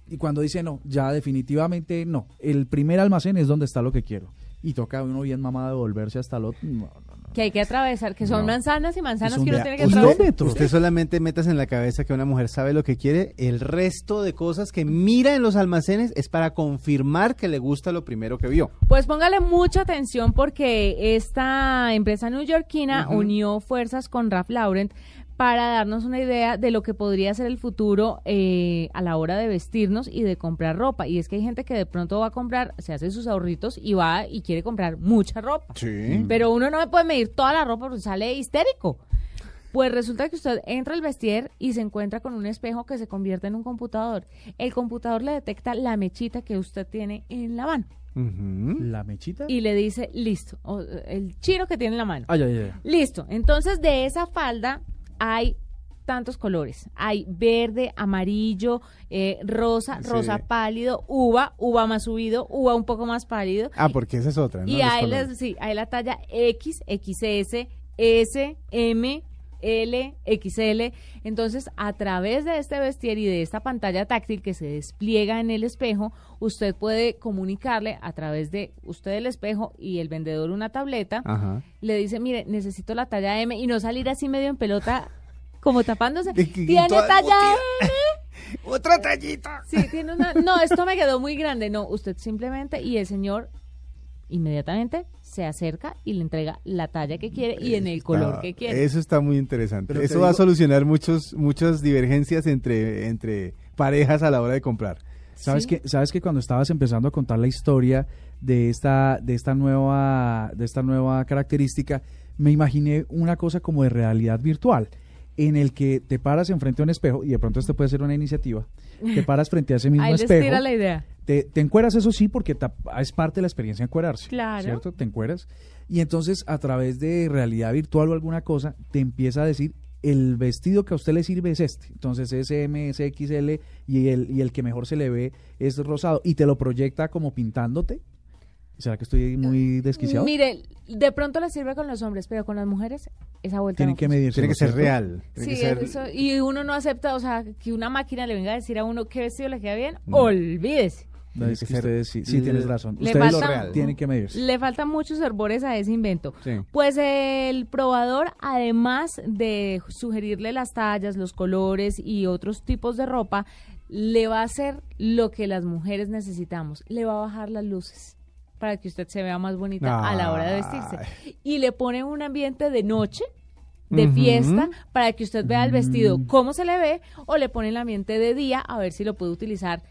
y cuando dice no, ya definitivamente no, el primer almacén es donde está lo que quiero. Y toca uno bien mamado devolverse hasta el otro. No, no, no. Que hay que atravesar, que son No. manzanas y manzanas un que uno tiene que un atravesar. Usted solamente metas en la cabeza que una mujer sabe lo que quiere, el resto de cosas que mira en los almacenes es para confirmar que le gusta lo primero que vio. Pues póngale mucha atención porque esta empresa neoyorquina unió fuerzas con Ralph Lauren para darnos una idea de lo que podría ser el futuro eh, a la hora de vestirnos y de comprar ropa. Y es que hay gente que de pronto va a comprar, se hace sus ahorritos y va y quiere comprar mucha ropa. Sí. Pero uno no puede medir toda la ropa porque sale histérico. Pues resulta que usted entra al vestier y se encuentra con un espejo que se convierte en un computador. El computador le detecta la mechita que usted tiene en la mano La mechita. y le dice, listo, o, el chiro que tiene en la mano. Ay, ay, ay. Listo, entonces de esa falda hay tantos colores. Hay verde, amarillo, eh, rosa, Sí. rosa pálido, uva, uva más subido, uva un poco más pálido. Ah, porque esa es otra, ¿no? Y Los hay, colores. las, sí, hay la talla X, XS, S, M, L, XL. Entonces, a través de este vestier y de esta pantalla táctil que se despliega en el espejo, usted puede comunicarle a través de usted el espejo y el vendedor una tableta. Ajá. Le dice, mire, necesito la talla M y no salir así medio en pelota como tapándose. ¿Tiene talla. M? Otra tallita. Sí, tiene una... No, esto me quedó muy grande. No, usted simplemente y el señor inmediatamente se acerca y le entrega la talla que quiere y en el color que quiere. Eso está muy interesante. Pero Eso va a solucionar muchos, muchas divergencias entre, entre parejas a la hora de comprar. ¿Sabes Sí. que sabes que cuando estabas empezando a contar la historia de esta de esta nueva de esta nueva característica, me imaginé una cosa como de realidad virtual en el que te paras enfrente a un espejo y de pronto este puede ser una iniciativa. Te paras frente a ese mismo Ahí les espejo. tira la idea. Te, te encueras, eso sí, porque ta- es parte de la experiencia encuerarse. Claro. ¿Cierto? Te encueras. Y entonces, a través de realidad virtual o alguna cosa, te empieza a decir, el vestido que a usted le sirve es este. Entonces, es M, es XL, y el, y el que mejor se le ve es rosado. Y te lo proyecta como pintándote. ¿Será que estoy muy desquiciado? Mire, de pronto le sirve con los hombres, pero con las mujeres esa vuelta Tienen no que medirse. Tiene que ser real. Tiene Sí, que ser- eso, y uno no acepta, o sea, que una máquina le venga a decir a uno qué vestido le queda bien, Mm. olvídese. No, es que ustedes sí, sí tienes razón. Le Ustedes falta- real. tienen que medirse. Le faltan muchos herbores a ese invento. Sí. Pues el probador, además de sugerirle las tallas, los colores y otros tipos de ropa, le va a hacer lo que las mujeres necesitamos. Le va a bajar las luces para que usted se vea más bonita a la hora de vestirse. Y le pone un ambiente de noche, de fiesta, para que usted vea el vestido cómo se le ve, o le pone el ambiente de día a ver si lo puede utilizar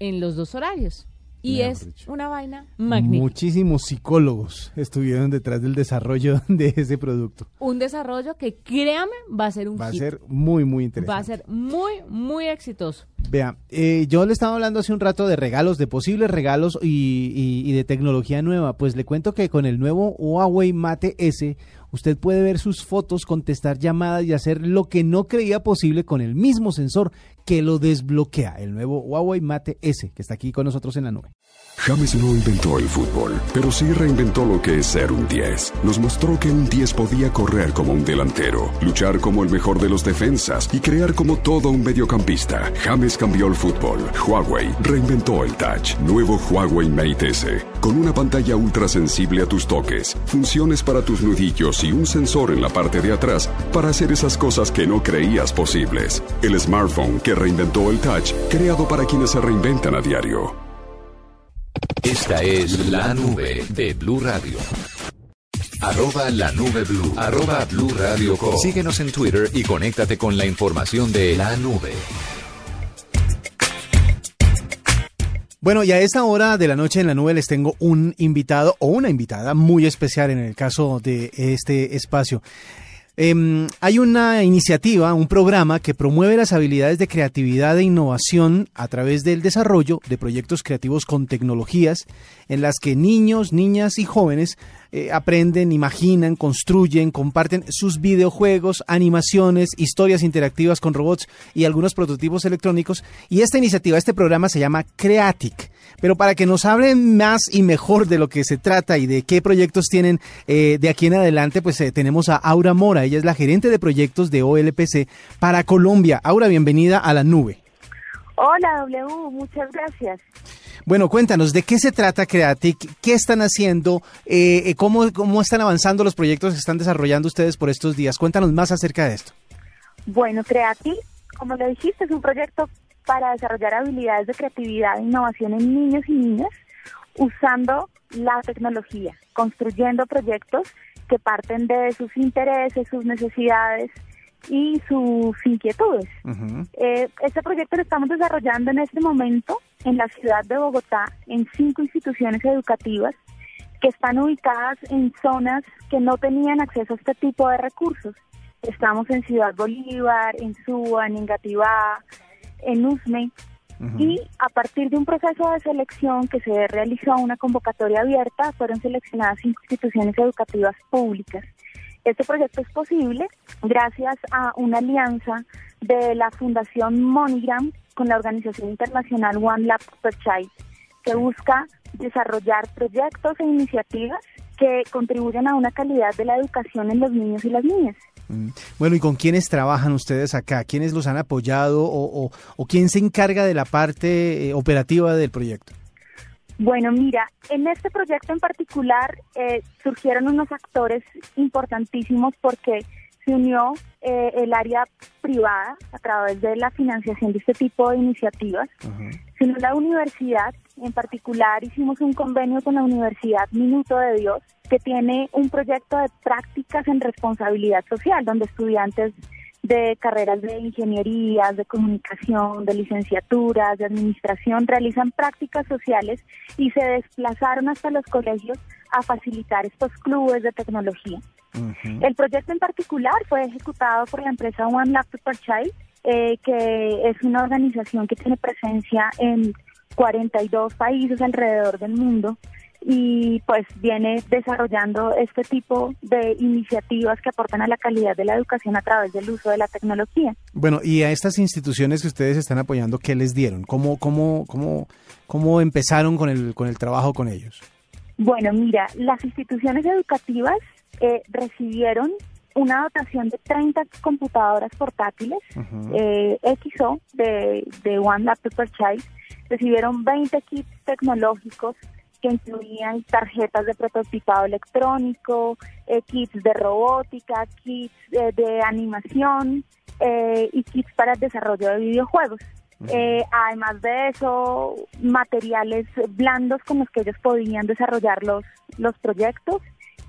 en los dos horarios. Y Mejor es dicho. una vaina magnífica. Muchísimos psicólogos estuvieron detrás del desarrollo de ese producto. un desarrollo que créame va a ser un Va a ser muy, muy interesante. va a ser muy muy exitoso Vea, eh, yo le estaba hablando hace un rato de regalos, de posibles regalos y, y- y de tecnología nueva. Pues le cuento que con el nuevo Huawei Mate S, usted puede ver sus fotos, contestar llamadas y hacer lo que no creía posible con el mismo sensor que lo desbloquea. El nuevo Huawei Mate S, que está aquí con nosotros en la nube. James no inventó el fútbol, pero sí reinventó lo que es ser un 10. Nos mostró que un 10 podía correr como un delantero, luchar como el mejor de los defensas y crear como todo un mediocampista. James cambió el fútbol. Huawei reinventó el touch. Nuevo Huawei Mate S. Con una pantalla ultra sensible a tus toques, funciones para tus nudillos y un sensor en la parte de atrás para hacer esas cosas que no creías posibles. El smartphone que reinventó el touch, creado para quienes se reinventan a diario. Esta es la nube de Blue Radio. Arroba la nube blue. Arroba blue radio com. Síguenos en Twitter y conéctate con la información de la nube. Bueno, y a esta hora de la noche en la nube les tengo un invitado o una invitada muy especial en el caso de este espacio. Em, hay una iniciativa, un programa que promueve las habilidades de creatividad e innovación a través del desarrollo de proyectos creativos con tecnologías en las que niños, niñas y jóvenes eh, aprenden, imaginan, construyen, comparten sus videojuegos, animaciones, historias interactivas con robots y algunos prototipos electrónicos. Y esta iniciativa, este programa se llama Creatic. Pero para que nos hablen más y mejor de lo que se trata y de qué proyectos tienen eh, de aquí en adelante, pues eh, tenemos a Aura Mora. Ella es la gerente de proyectos de OLPC para Colombia. Aura, bienvenida a la nube. Hola W, muchas gracias. Bueno, cuéntanos, ¿de qué se trata Creatic? ¿Qué están haciendo? Eh, eh, ¿cómo, ¿Cómo están avanzando los proyectos que están desarrollando ustedes por estos días? Cuéntanos más acerca de esto. Bueno, Creative, como lo dijiste, es un proyecto para desarrollar habilidades de creatividad e innovación en niños y niñas usando la tecnología, construyendo proyectos que parten de sus intereses, sus necesidades y sus inquietudes. Eh, este proyecto lo estamos desarrollando en este momento en la ciudad de Bogotá en cinco instituciones educativas que están ubicadas en zonas que no tenían acceso a este tipo de recursos. Estamos en Ciudad Bolívar, en Suba, en Engativá, en Usme, y a partir de un proceso de selección que se realizó una convocatoria abierta, fueron seleccionadas cinco instituciones educativas públicas. Este proyecto es posible gracias a una alianza de la Fundación MoneyGram con la organización internacional One Lab per Child, que busca desarrollar proyectos e iniciativas que contribuyan a una calidad de la educación en los niños y las niñas. Mm. Bueno, ¿y con quiénes trabajan ustedes acá? ¿Quiénes los han apoyado o, quién se encarga de la parte eh, operativa del proyecto? Bueno, mira, en este proyecto en particular eh, surgieron unos actores importantísimos porque se unió eh, el área privada a través de la financiación de este tipo de iniciativas. Se unió la universidad, en particular hicimos un convenio con la Universidad Minuto de Dios, que tiene un proyecto de prácticas en responsabilidad social, donde estudiantes de carreras de ingeniería, de comunicación, de licenciaturas, de administración, realizan prácticas sociales y se desplazaron hasta los colegios a facilitar estos clubes de tecnología. El proyecto en particular fue ejecutado por la empresa One Laptop per Child, eh, que es una organización que tiene presencia en 42 países alrededor del mundo y pues viene desarrollando este tipo de iniciativas que aportan a la calidad de la educación a través del uso de la tecnología. Bueno, y a estas instituciones que ustedes están apoyando, ¿qué les dieron? ¿Cómo, cómo, cómo, cómo empezaron con el, con el trabajo con ellos? Bueno, mira, las instituciones educativas eh, recibieron una dotación de 30 computadoras portátiles eh, XO de, de One Laptop per Child. Recibieron 20 kits tecnológicos que incluían tarjetas de prototipado electrónico, eh, kits de robótica, kits eh, de animación eh, y kits para el desarrollo de videojuegos. Eh, además de eso, materiales blandos con los que ellos podían desarrollar los, los proyectos,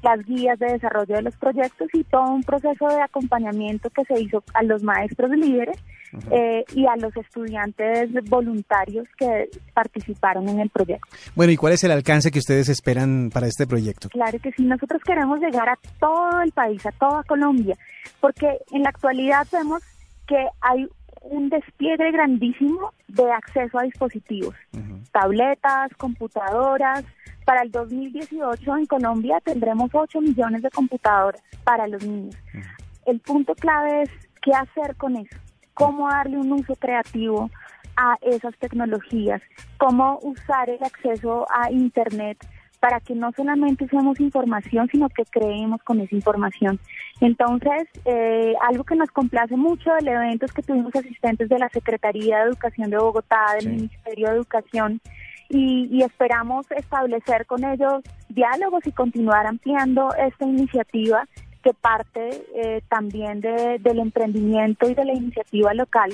las guías de desarrollo de los proyectos y todo un proceso de acompañamiento que se hizo a los maestros líderes eh, y a los estudiantes voluntarios que participaron en el proyecto. Bueno, ¿y cuál es el alcance que ustedes esperan para este proyecto? Claro que sí, nosotros queremos llegar a todo el país, a toda Colombia, porque en la actualidad vemos que hay un despliegue grandísimo de acceso a dispositivos, tabletas, computadoras. Para el 2018 en Colombia tendremos 8 millones de computadoras para los niños. El punto clave es qué hacer con eso, cómo darle un uso creativo a esas tecnologías, cómo usar el acceso a Internet para que no solamente usemos información, sino que creemos con esa información. Entonces, eh, algo que nos complace mucho del evento es que tuvimos asistentes de la Secretaría de Educación de Bogotá, del Ministerio de Educación, y, esperamos establecer con ellos diálogos y continuar ampliando esta iniciativa que parte eh, también del emprendimiento y de la iniciativa local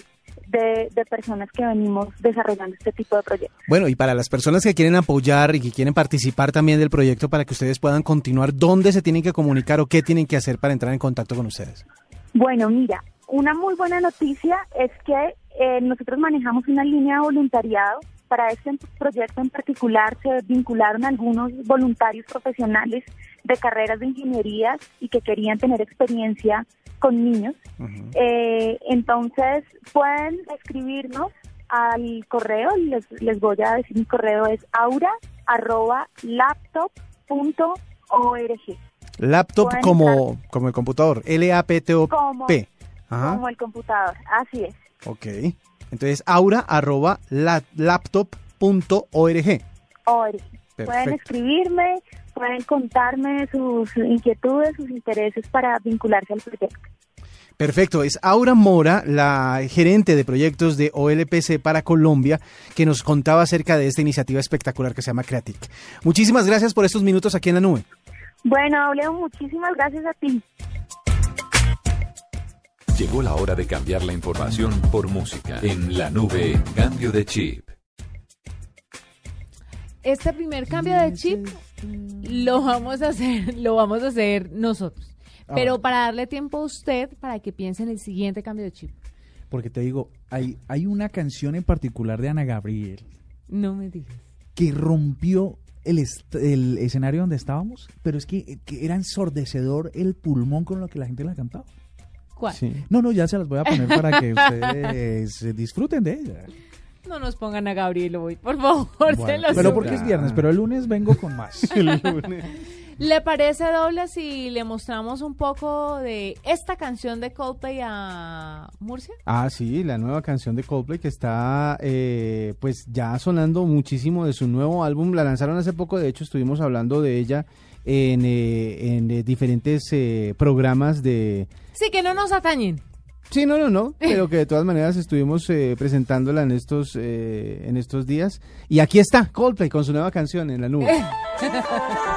de, personas que venimos desarrollando este tipo de proyectos. Bueno, y para las personas que quieren apoyar y que quieren participar también del proyecto para que ustedes puedan continuar, ¿dónde se tienen que comunicar o qué tienen que hacer para entrar en contacto con ustedes? Bueno, mira, una muy buena noticia es que eh, nosotros manejamos una línea de voluntariado. Para este proyecto en particular se vincularon algunos voluntarios profesionales de carreras de ingeniería y que querían tener experiencia con niños. Eh, entonces pueden escribirnos al correo, les, les voy a decir mi correo es aura arroba laptop punto org. Laptop como, como el computador, L-A-P-T-O-P. Como el computador, así es. Ok, entonces aura arroba laptop punto org. Pueden escribirme, pueden contarme sus inquietudes, sus intereses para vincularse al proyecto. Perfecto, es Aura Mora, la gerente de proyectos de OLPC para Colombia, que nos contaba acerca de esta iniciativa espectacular que se llama Creatic. Muchísimas gracias por estos minutos aquí en la nube. Bueno, Leo, muchísimas gracias a ti. Llegó la hora de cambiar la información por música. En la nube, cambio de chip. Este primer cambio de chip lo vamos a hacer, lo vamos a hacer nosotros. Ah, Pero para darle tiempo a usted para que piense en el siguiente cambio de chip. Porque te digo, hay, hay una canción en particular de Ana Gabriel. No me digas. Que rompió el, el escenario donde estábamos, pero es que, era ensordecedor el pulmón con lo que la gente la cantaba. ¿Cuál? No, no, ya se las voy a poner para que ustedes disfruten de ella. No nos pongan a Gabriel hoy, por favor, se los Pero porque es viernes, pero el lunes vengo con más. ¿Le parece doble si le mostramos un poco de esta canción de Coldplay a Murcia? Ah, sí, la nueva canción de Coldplay que está eh, pues ya sonando muchísimo de su nuevo álbum. La lanzaron hace poco, de hecho estuvimos hablando de ella en, eh, en eh, diferentes programas de... Sí, que no nos atañen. Sí, no, no, no, pero que de todas maneras estuvimos eh, presentándola en estos, eh, en estos días. Y aquí está, Coldplay con su nueva canción en la nube.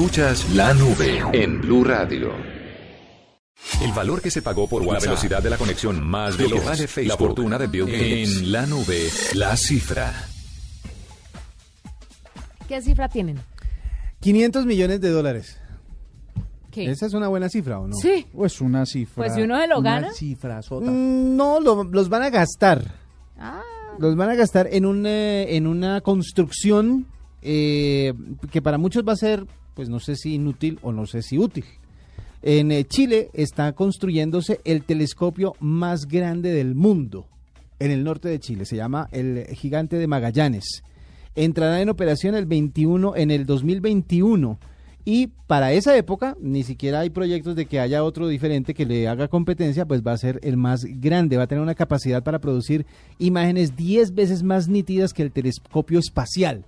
Escuchas la nube en Blue Radio. El valor que se pagó por la velocidad de la conexión más de lo que vale Facebook, la fortuna de Bill Gates. En la nube, la cifra. ¿Qué cifra tienen? 500 millones de dólares. ¿Qué? ¿Esa es una buena cifra o no? Sí. Pues una cifra. Pues si uno se lo una gana. cifra sota. Mm, No, lo- los van a gastar. Ah, Los van a gastar en, un, eh, en una construcción eh, que para muchos va a ser, pues no sé si inútil o no sé si útil. En eh, Chile está construyéndose el telescopio más grande del mundo, en el norte de Chile. Se llama el Gigante de Magallanes. Entrará en operación el 21 en el 2021 y para esa época ni siquiera hay proyectos de que haya otro diferente que le haga competencia, pues va a ser el más grande, va a tener una capacidad para producir imágenes 10 veces más nítidas que el telescopio espacial.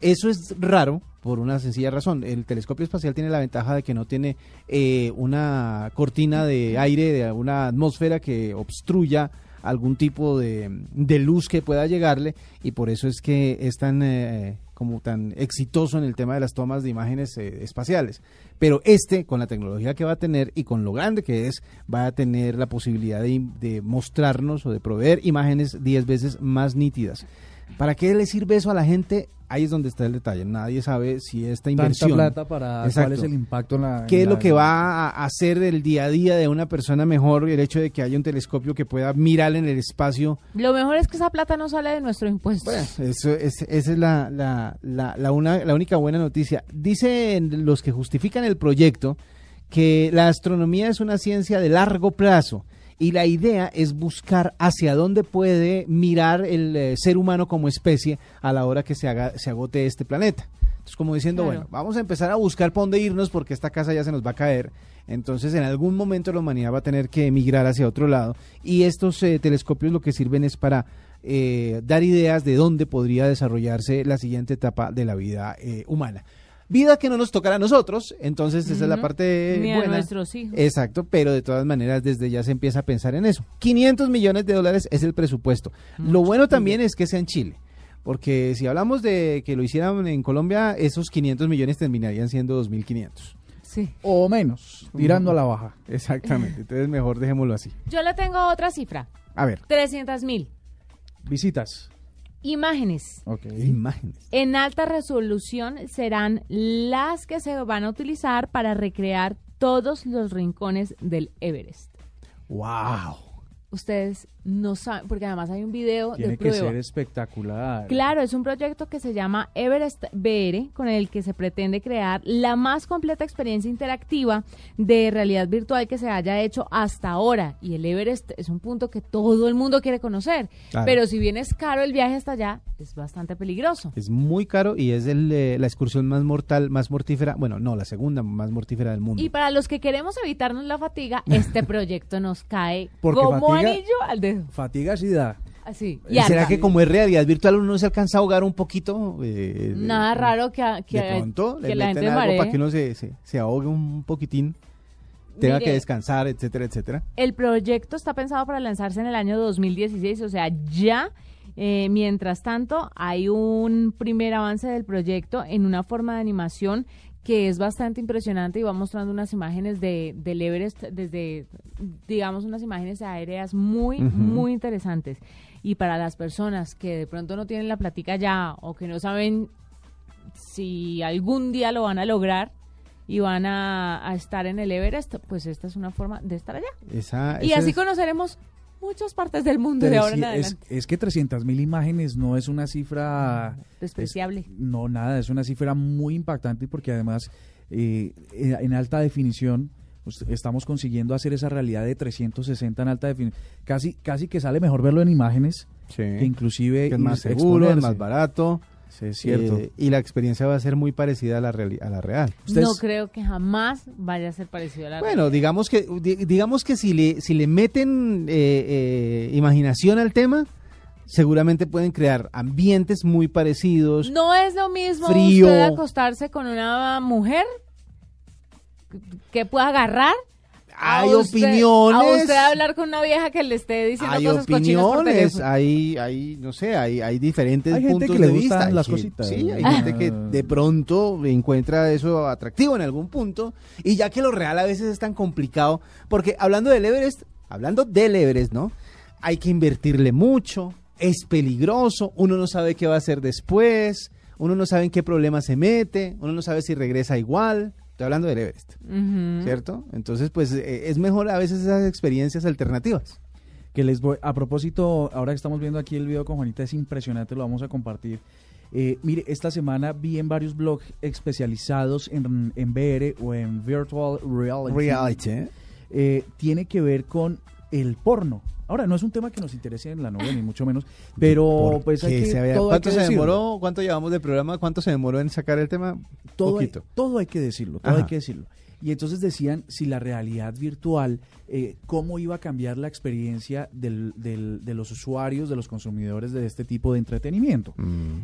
Eso es raro por una sencilla razón. El telescopio espacial tiene la ventaja de que no tiene eh, una cortina de aire, de una atmósfera que obstruya algún tipo de, luz que pueda llegarle y por eso es que es tan eh, como tan exitoso en el tema de las tomas de imágenes eh, espaciales. Pero este, con la tecnología que va a tener y con lo grande que es, va a tener la posibilidad de, de mostrarnos o de proveer imágenes 10 veces más nítidas. ¿Para qué le sirve eso a la gente? Ahí es donde está el detalle. Nadie sabe si esta inversión... Tanta plata para cuál Exacto. es el impacto en la. ¿Qué en es lo que va a hacer el día a día de una persona mejor? El hecho de que haya un telescopio que pueda mirar en el espacio. lo mejor es que esa plata no sale de nuestro impuesto. Eso es, esa es la, la, la, la una- la única buena noticia. Dicen los que justifican el proyecto que la astronomía es una ciencia de largo plazo y la idea es buscar hacia dónde puede mirar el eh, ser humano como especie a la hora que se, haga, se agote este planeta. Entonces, como diciendo, Claro. bueno, vamos a empezar a buscar por dónde irnos porque esta casa ya se nos va a caer. Entonces, en algún momento la humanidad va a tener que emigrar hacia otro lado. Y estos eh, telescopios lo que sirven es para eh, dar ideas de dónde podría desarrollarse la siguiente etapa de la vida eh, humana. Vida que no nos tocará a nosotros, entonces esa es la parte Ni a buena. nuestros hijos. Exacto, pero de todas maneras desde ya se empieza a pensar en eso. 500 millones de dólares es el presupuesto. Lo bueno también es que sea en Chile, porque si hablamos de que lo hicieran en Colombia, esos 500 millones terminarían siendo 2.500. Sí. o menos, tirando a la baja. Exactamente. Entonces mejor dejémoslo así. Yo le tengo otra cifra. A ver. 300 mil Visitas. Imágenes Ok. Imágenes. en alta resolución serán las que se van a utilizar para recrear todos los rincones del Everest. ¡Wow! Ustedes no saben, porque además hay un video Tiene de que ser espectacular. Claro, es un proyecto que se llama Everest VR, con el que se pretende crear la más completa experiencia interactiva de realidad virtual que se haya hecho hasta ahora. Y el Everest es un punto que todo el mundo quiere conocer. Claro. Pero si bien es caro el viaje hasta allá, es bastante peligroso. Es muy caro y es el, eh, la excursión más mortal, más mortífera. Bueno, no, la segunda más mortífera del mundo. Y para los que queremos evitarnos la fatiga, este proyecto nos cae Porque como fatiga- anillo al Fatiga sí da. Así. ¿Y ¿Será que como es realidad virtual uno no se alcanza a ahogar un poquito? Eh, Nada raro que, que, de pronto que le la gente maree. para que uno se, se, se ahogue un poquitín, tenga Mire, que descansar, etcétera, etcétera. El proyecto está pensado para lanzarse en el año 2016, o sea, ya. Eh, mientras tanto, hay un primer avance del proyecto en una forma de animación que es bastante impresionante y va mostrando unas imágenes de, del Everest desde, digamos, unas imágenes aéreas muy, muy interesantes. Y para las personas que de pronto no tienen la platica ya o que no saben si algún día lo van a lograr y van a, a estar en el Everest, pues esta es una forma de estar allá. Esa, Y así es- conoceremos muchas partes del mundo de ahora en adelante. es, es que 300 mil imágenes no es una cifra... Despreciable. es- no, nada, es una cifra muy impactante porque además eh, eh, en alta definición pues, estamos consiguiendo hacer esa realidad de 360 en alta definición. Casi, casi que sale mejor verlo en imágenes Sí. que inclusive que es más seguro, es más barato. Sí, es cierto. eh, y la experiencia va a ser muy parecida a la, reali- a la real. Ustedes- No creo que jamás vaya a ser parecido a la Bueno, digamos que di- digamos que si le si le meten eh, eh, imaginación al tema, seguramente pueden crear ambientes muy parecidos. No es lo mismo Frío. usted acostarse con una mujer que pueda agarrar. Hay usted- opiniones. A usted hablar con una vieja que le esté diciendo Hay cosas por opiniones, teléfono. hay, hay, no sé, hay, hay diferentes Hay gente puntos que le de gustan vista. Hay las cositas. Sí, hay Ah. gente que de pronto encuentra eso atractivo en algún punto. Y ya que lo real a veces es tan complicado, porque hablando del Everest, hablando del Everest, ¿no? Hay que invertirle mucho, es peligroso, uno no sabe qué va a hacer después, uno no sabe en qué problema se mete, uno no sabe si regresa igual. Estoy hablando del Everest. ¿Cierto? Entonces, pues eh, es mejor a veces esas experiencias alternativas. que les voy a propósito ahora que estamos viendo aquí el video con Juanita es impresionante lo vamos a compartir Eh, mire esta semana vi en varios blogs especializados en, en VR o en virtual reality ¿eh? eh, tiene que ver con el porno ahora no es un tema que nos interese en la novela ni mucho menos pero pues hay Que que, se había- todo hay ¿Cuánto que se decirlo. demoró? ¿Cuánto llevamos de programa? ¿Cuánto se demoró en sacar el tema? todo hay, Poquito. todo hay que decirlo, todo Ajá. hay que decirlo. Y entonces decían si la realidad virtual, eh, cómo iba a cambiar la experiencia del- del- de los usuarios, de los consumidores de este tipo de entretenimiento.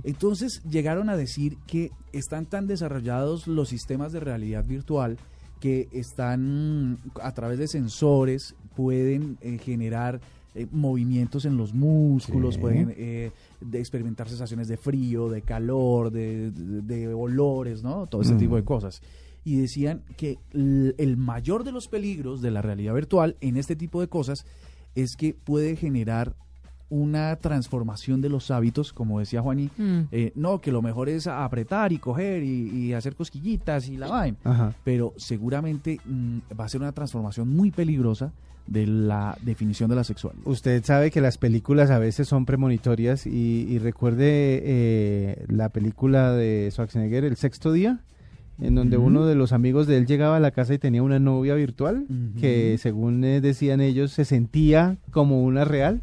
Entonces llegaron a decir que están tan desarrollados los sistemas de realidad virtual que están a través de sensores pueden eh, generar eh, movimientos en los músculos, Sí. pueden eh, de experimentar sensaciones de frío, de calor, de, de- de olores, ¿no? Todo ese Mm. tipo de cosas. Y decían que el mayor de los peligros de la realidad virtual en este tipo de cosas es que puede generar una transformación de los hábitos, como decía Juaní, Mm. eh, no, que lo mejor es apretar y coger y, y hacer cosquillitas y la vaina. Ajá. Pero seguramente mm, va a ser una transformación muy peligrosa de la definición de la sexualidad. Usted sabe que las películas a veces son premonitorias y, y recuerde eh, la película de Schwarzenegger, El sexto día, en donde uno de los amigos de él llegaba a la casa y tenía una novia virtual que según eh, decían ellos se sentía como una real.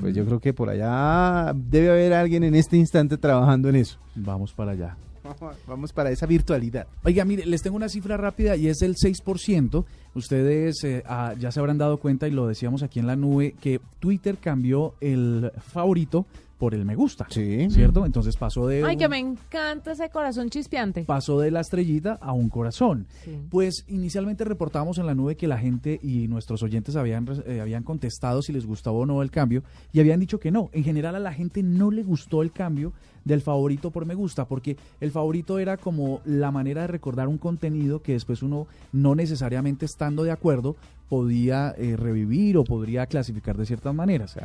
Pues yo creo que por allá debe haber alguien en este instante trabajando en eso. Vamos para allá. Vamos para esa virtualidad. Oiga, mire, les tengo una cifra rápida y es el 6% Ustedes eh, ah, ya se habrán dado cuenta, y lo decíamos aquí en la nube, que Twitter cambió el favorito por el me gusta. Sí. ¿Cierto? Entonces pasó de... Ay, un- que me encanta ese corazón chispeante. pasó de la estrellita a un corazón. Sí. Pues inicialmente reportábamos en la nube que la gente y nuestros oyentes habían, eh, habían contestado si les gustaba o no el cambio y habían dicho que no. En general a la gente no le gustó el cambio del favorito por me gusta porque el favorito era como la manera de recordar un contenido que después uno no necesariamente estando de acuerdo podía eh, revivir o podría clasificar de ciertas maneras.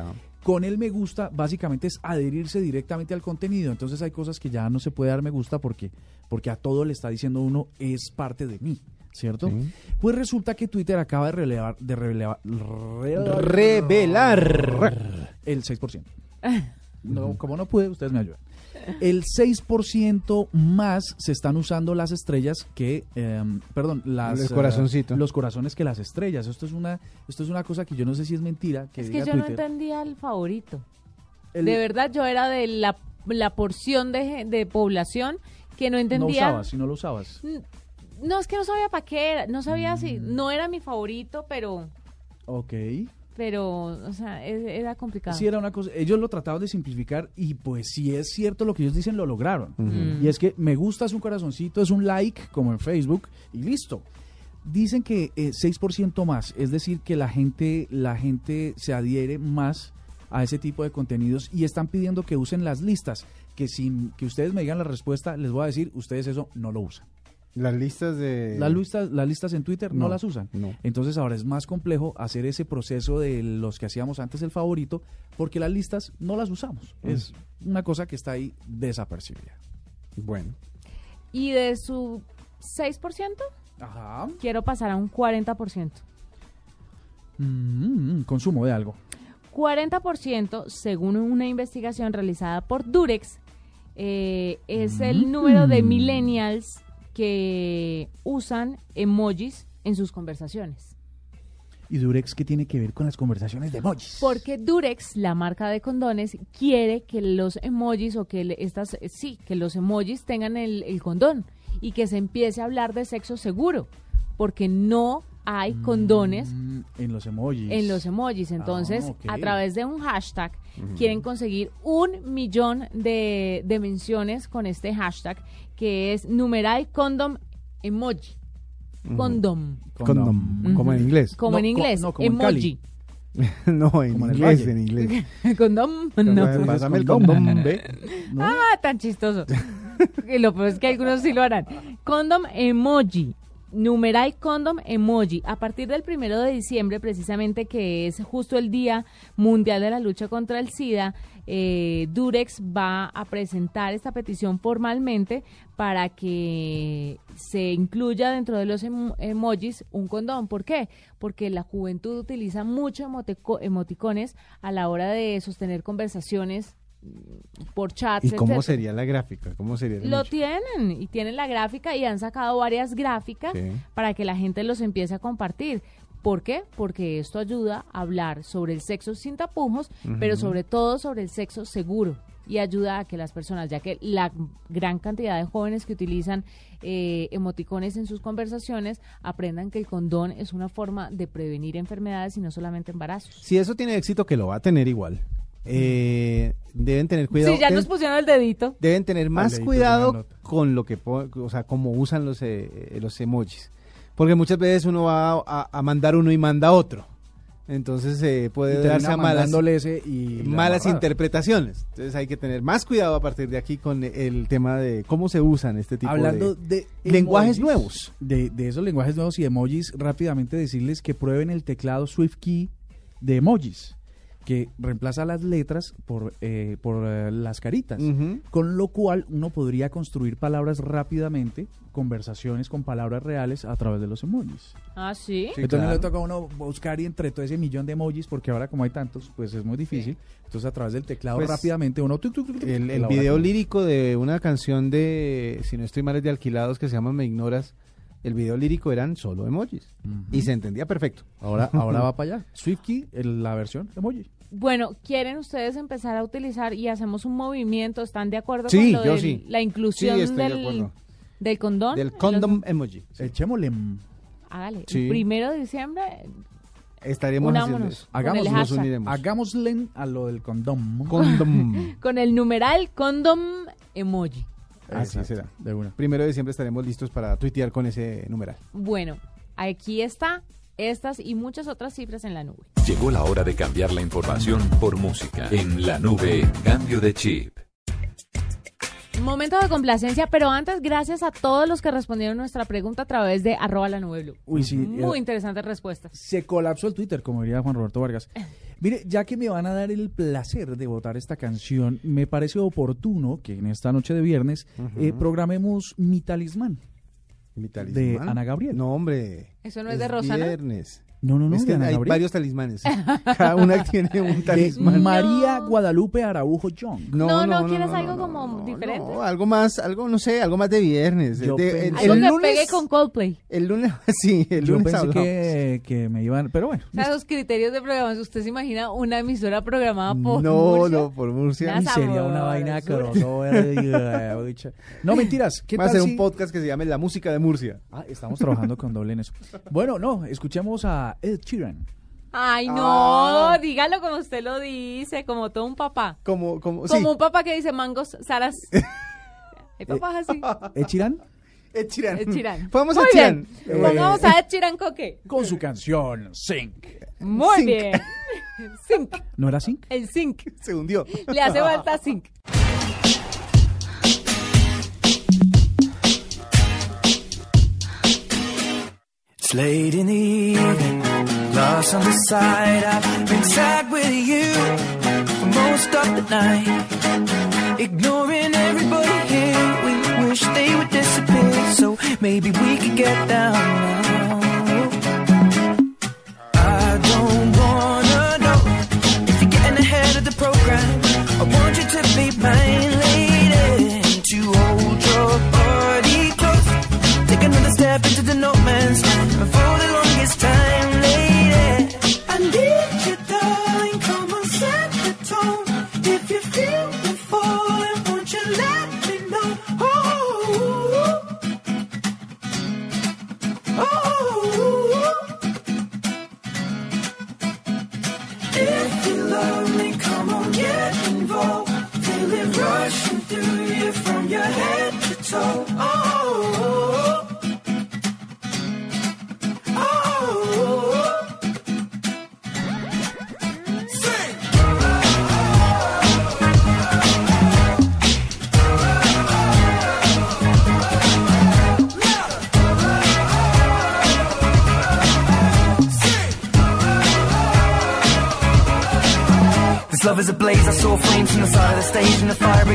Con el me gusta, básicamente es adherirse directamente al contenido. Entonces hay cosas que ya no se puede dar me gusta porque, porque a todo le está diciendo uno es parte de mí, ¿cierto? Pues resulta que Twitter acaba de relevar, de relevar, Revelar. el 6%. No, como no pude, ustedes me ayudan. El 6% más se están usando las estrellas que, em, perdón, las, Los eh, corazoncitos. los corazones que las estrellas. Esto es una, esto es una cosa que yo no sé si es mentira. Que Es que yo no entendía el favorito. El- De verdad, yo era de la, la porción de, población que no No entendía. usabas, si no lo usabas. No, es que no sabía para qué era. No sabía si. Mm. No era mi favorito, pero. Ok. Pero, o sea, e- era complicado. Sí, era una cosa. Ellos lo trataban de simplificar y pues si es cierto lo que ellos dicen, lo lograron. Y es que me gusta es un corazoncito, es un like, como en Facebook, y listo. Dicen que eh, 6% más, es decir, que la gente, la gente se adhiere más a ese tipo de contenidos y están pidiendo que usen las listas, que sin que ustedes me digan la respuesta, les voy a decir, ustedes eso no lo usan. Las listas de... Las listas, las listas en Twitter no, No, las usan. no. Entonces ahora es más complejo hacer ese proceso de los que hacíamos antes el favorito, porque las listas no las usamos. Mm. Es una cosa que está ahí desapercibida. Bueno. Y de su 6%, Ajá. quiero pasar a un 40%. Mm, consumo de algo. 40%, según una investigación realizada por Durex, eh, es el número de Mm. millennials que usan emojis en sus conversaciones. ¿Y Durex qué tiene que ver con las conversaciones de emojis? Porque Durex, la marca de condones, quiere que los emojis o que le- estas, eh, sí, que los emojis tengan el, el condón y que se empiece a hablar de sexo seguro, porque no hay condones Mm, en los emojis. en los emojis. Entonces, Ah, ok. a través de un hashtag, quieren conseguir un millón de, de menciones con este hashtag, que es numeral condom emoji. Condom. Condom, como en inglés. Como No, en co- inglés, no, como en emoji. no, en Como inglés, en inglés. condom, no. Pásame- Pásame el condom. condom, ve. ¿no? Ah, tan chistoso. y lo peor es que algunos sí lo harán. Condom emoji. Numeral condom emoji. A partir del primero de diciembre, precisamente que es justo el Día Mundial de la Lucha contra el SIDA, eh, Durex va a presentar esta petición formalmente para que se incluya dentro de los emo- emojis un condón. ¿Por qué? Porque la juventud utiliza mucho emotico- emoticones a la hora de sostener conversaciones mm, por chats. ¿Y cómo etcétera. sería la gráfica? ¿Cómo sería Lo emoji? tienen y tienen la gráfica y han sacado varias gráficas Sí. para que la gente los empiece a compartir. ¿Por qué? Porque esto ayuda a hablar sobre el sexo sin tapujos, pero sobre todo sobre el sexo seguro y ayuda a que las personas, ya que la gran cantidad de jóvenes que utilizan eh, emoticones en sus conversaciones, aprendan que el condón es una forma de prevenir enfermedades y no solamente embarazos. Si eso tiene éxito, que lo va a tener igual. Eh, deben tener cuidado. Sí, ya deben, nos pusieron el dedito. deben tener más dedito, cuidado con lo que, o sea, cómo usan los, eh, los emojis. Porque muchas veces uno va a, a mandar uno y manda otro. Entonces Y puede darse a malas, ese y la malas interpretaciones. Entonces hay que tener más cuidado a partir de aquí con el tema de cómo se usan este tipo Hablando de... de, lenguajes emojis, nuevos. De, de esos lenguajes nuevos y emojis, rápidamente decirles que prueben el teclado SwiftKey de emojis, que reemplaza las letras por, eh, por eh, las caritas. Con lo cual uno podría construir palabras rápidamente, conversaciones con palabras reales a través de los emojis. Ah, sí. Sí, Entonces no claro. le toca a uno buscar y entre todo ese millón de emojis, porque ahora como hay tantos, pues es muy difícil. Entonces a través del teclado Pues, rápidamente uno... tuc, tuc, tuc, tuc, El, video lírico de una canción de, si no estoy mal, es de Alquilados que se llama Me Ignoras. El video lírico eran solo emojis. Y se entendía perfecto. Ahora, ahora va para allá. SwiftKey, el- la versión emoji. Bueno, ¿quieren ustedes empezar a utilizar y hacemos un movimiento? ¿Están de acuerdo Sí, con lo yo de sí. la inclusión Sí, estoy de del, acuerdo. del condón? Del los- condom emoji. Sí. Echémosle... mm, hágale. Sí. El primero de diciembre, Estaremos Unámonos. haciendo Con el Nos uniremos. Hagámosle a lo del condón. Condom. con el numeral condom emoji. Así Exacto, será. De una. Primero de diciembre estaremos listos para tuitear con ese numeral. Bueno, aquí está estas y muchas otras cifras en la nube. Llegó la hora de cambiar la información por música. En la nube, cambio de chip. Momento de complacencia, pero antes, gracias a todos los que respondieron nuestra pregunta a través de arroba la nube blue. Uy, sí. Muy eh, interesantes respuestas. se colapsó el Twitter, como diría Juan Roberto Vargas. Mire, ya que me van a dar el placer de votar esta canción, me parece oportuno que en esta noche de viernes eh, programemos Mi Talismán. Mi De talismán. Ana Gabriel. No, hombre. ¿Eso no es de Rosana? Viernes. No, no, no, es que hay Gabriel. varios talismanes. Cada una tiene un De talismán. María Guadalupe Araujo Young. No, no, ¿quieres algo como diferente? no, algo más, algo, no sé, algo más de viernes. Yo De- pensé- el, Algo el que lunes, pegue con Coldplay. el lunes, sí, el Yo lunes pensé hablamos. que, que me iban, pero bueno. O sea, los criterios de programación. ¿Usted se imagina una emisora programada por No, Murcia? no, por Murcia. Y sería una vaina No, mentiras. ¿Qué Va a ser si- un podcast que se llame La Música de Murcia. Ah, estamos trabajando con doble en eso. Bueno, no, escuchemos a Ed Sheeran. Ay, no, Ah. dígalo como usted lo dice, como todo un papá. Como, como, sí. Como un papá que dice mangos, zaras. Hay papás así. Ed Sheeran Ed Sheeran. Ed Sheeran. Vamos Muy a Ed Sheeran. Eh, Pongamos a Ed Sheeran Coque. con su canción Sync. Muy Zinc. bien. Zinc. ¿No era Sync? El zinc. Se hundió. Le hace falta zinc. Late in the evening, lost on the side. I've been sad with you for most of the night. Ignoring everybody here, we wish they would disappear. So maybe we could get down now. I don't wanna know if you're getting ahead of the program. I want you to be mine, lady, to hold your body close. Take another step into the no me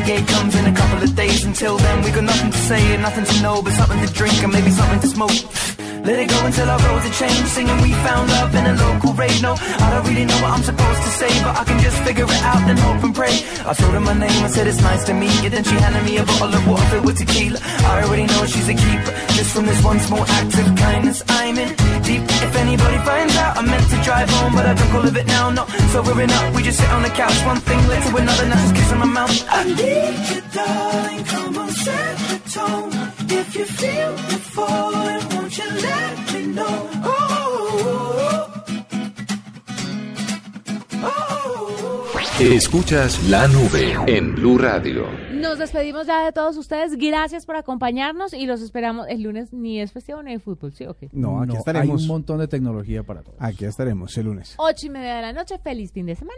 brigade comes in a couple of days. Until then, we got nothing to say and nothing to know, but something to drink and maybe something to smoke. Let it go until our roads are changed. Singing, we found love in a local rave. No, I don't really know what I'm supposed to say, but I can just figure it out and hope and pray. I told her my name, I said it's nice to meet you. Then she handed me a bottle of water filled with tequila. I already know she's a keeper. Just from this one small act of kindness, I'm in deep. If anybody finds out, I meant to drive home, but I drunk all of it now. Not sobering up, we just sit on the couch. One thing led to another, now just kissing my mouth. I need you, darling. Come on, set the tone. If you feel me falling, Oh, oh, oh. Escuchas la nube en Blue Radio. Nos despedimos ya de todos ustedes. Gracias por acompañarnos y los esperamos el lunes. Ni es festivo ni hay fútbol, ¿sí o qué? No, aquí Hay estaremos. un montón de tecnología para todos. Aquí estaremos el lunes. Ocho y media de la noche. Feliz fin de semana.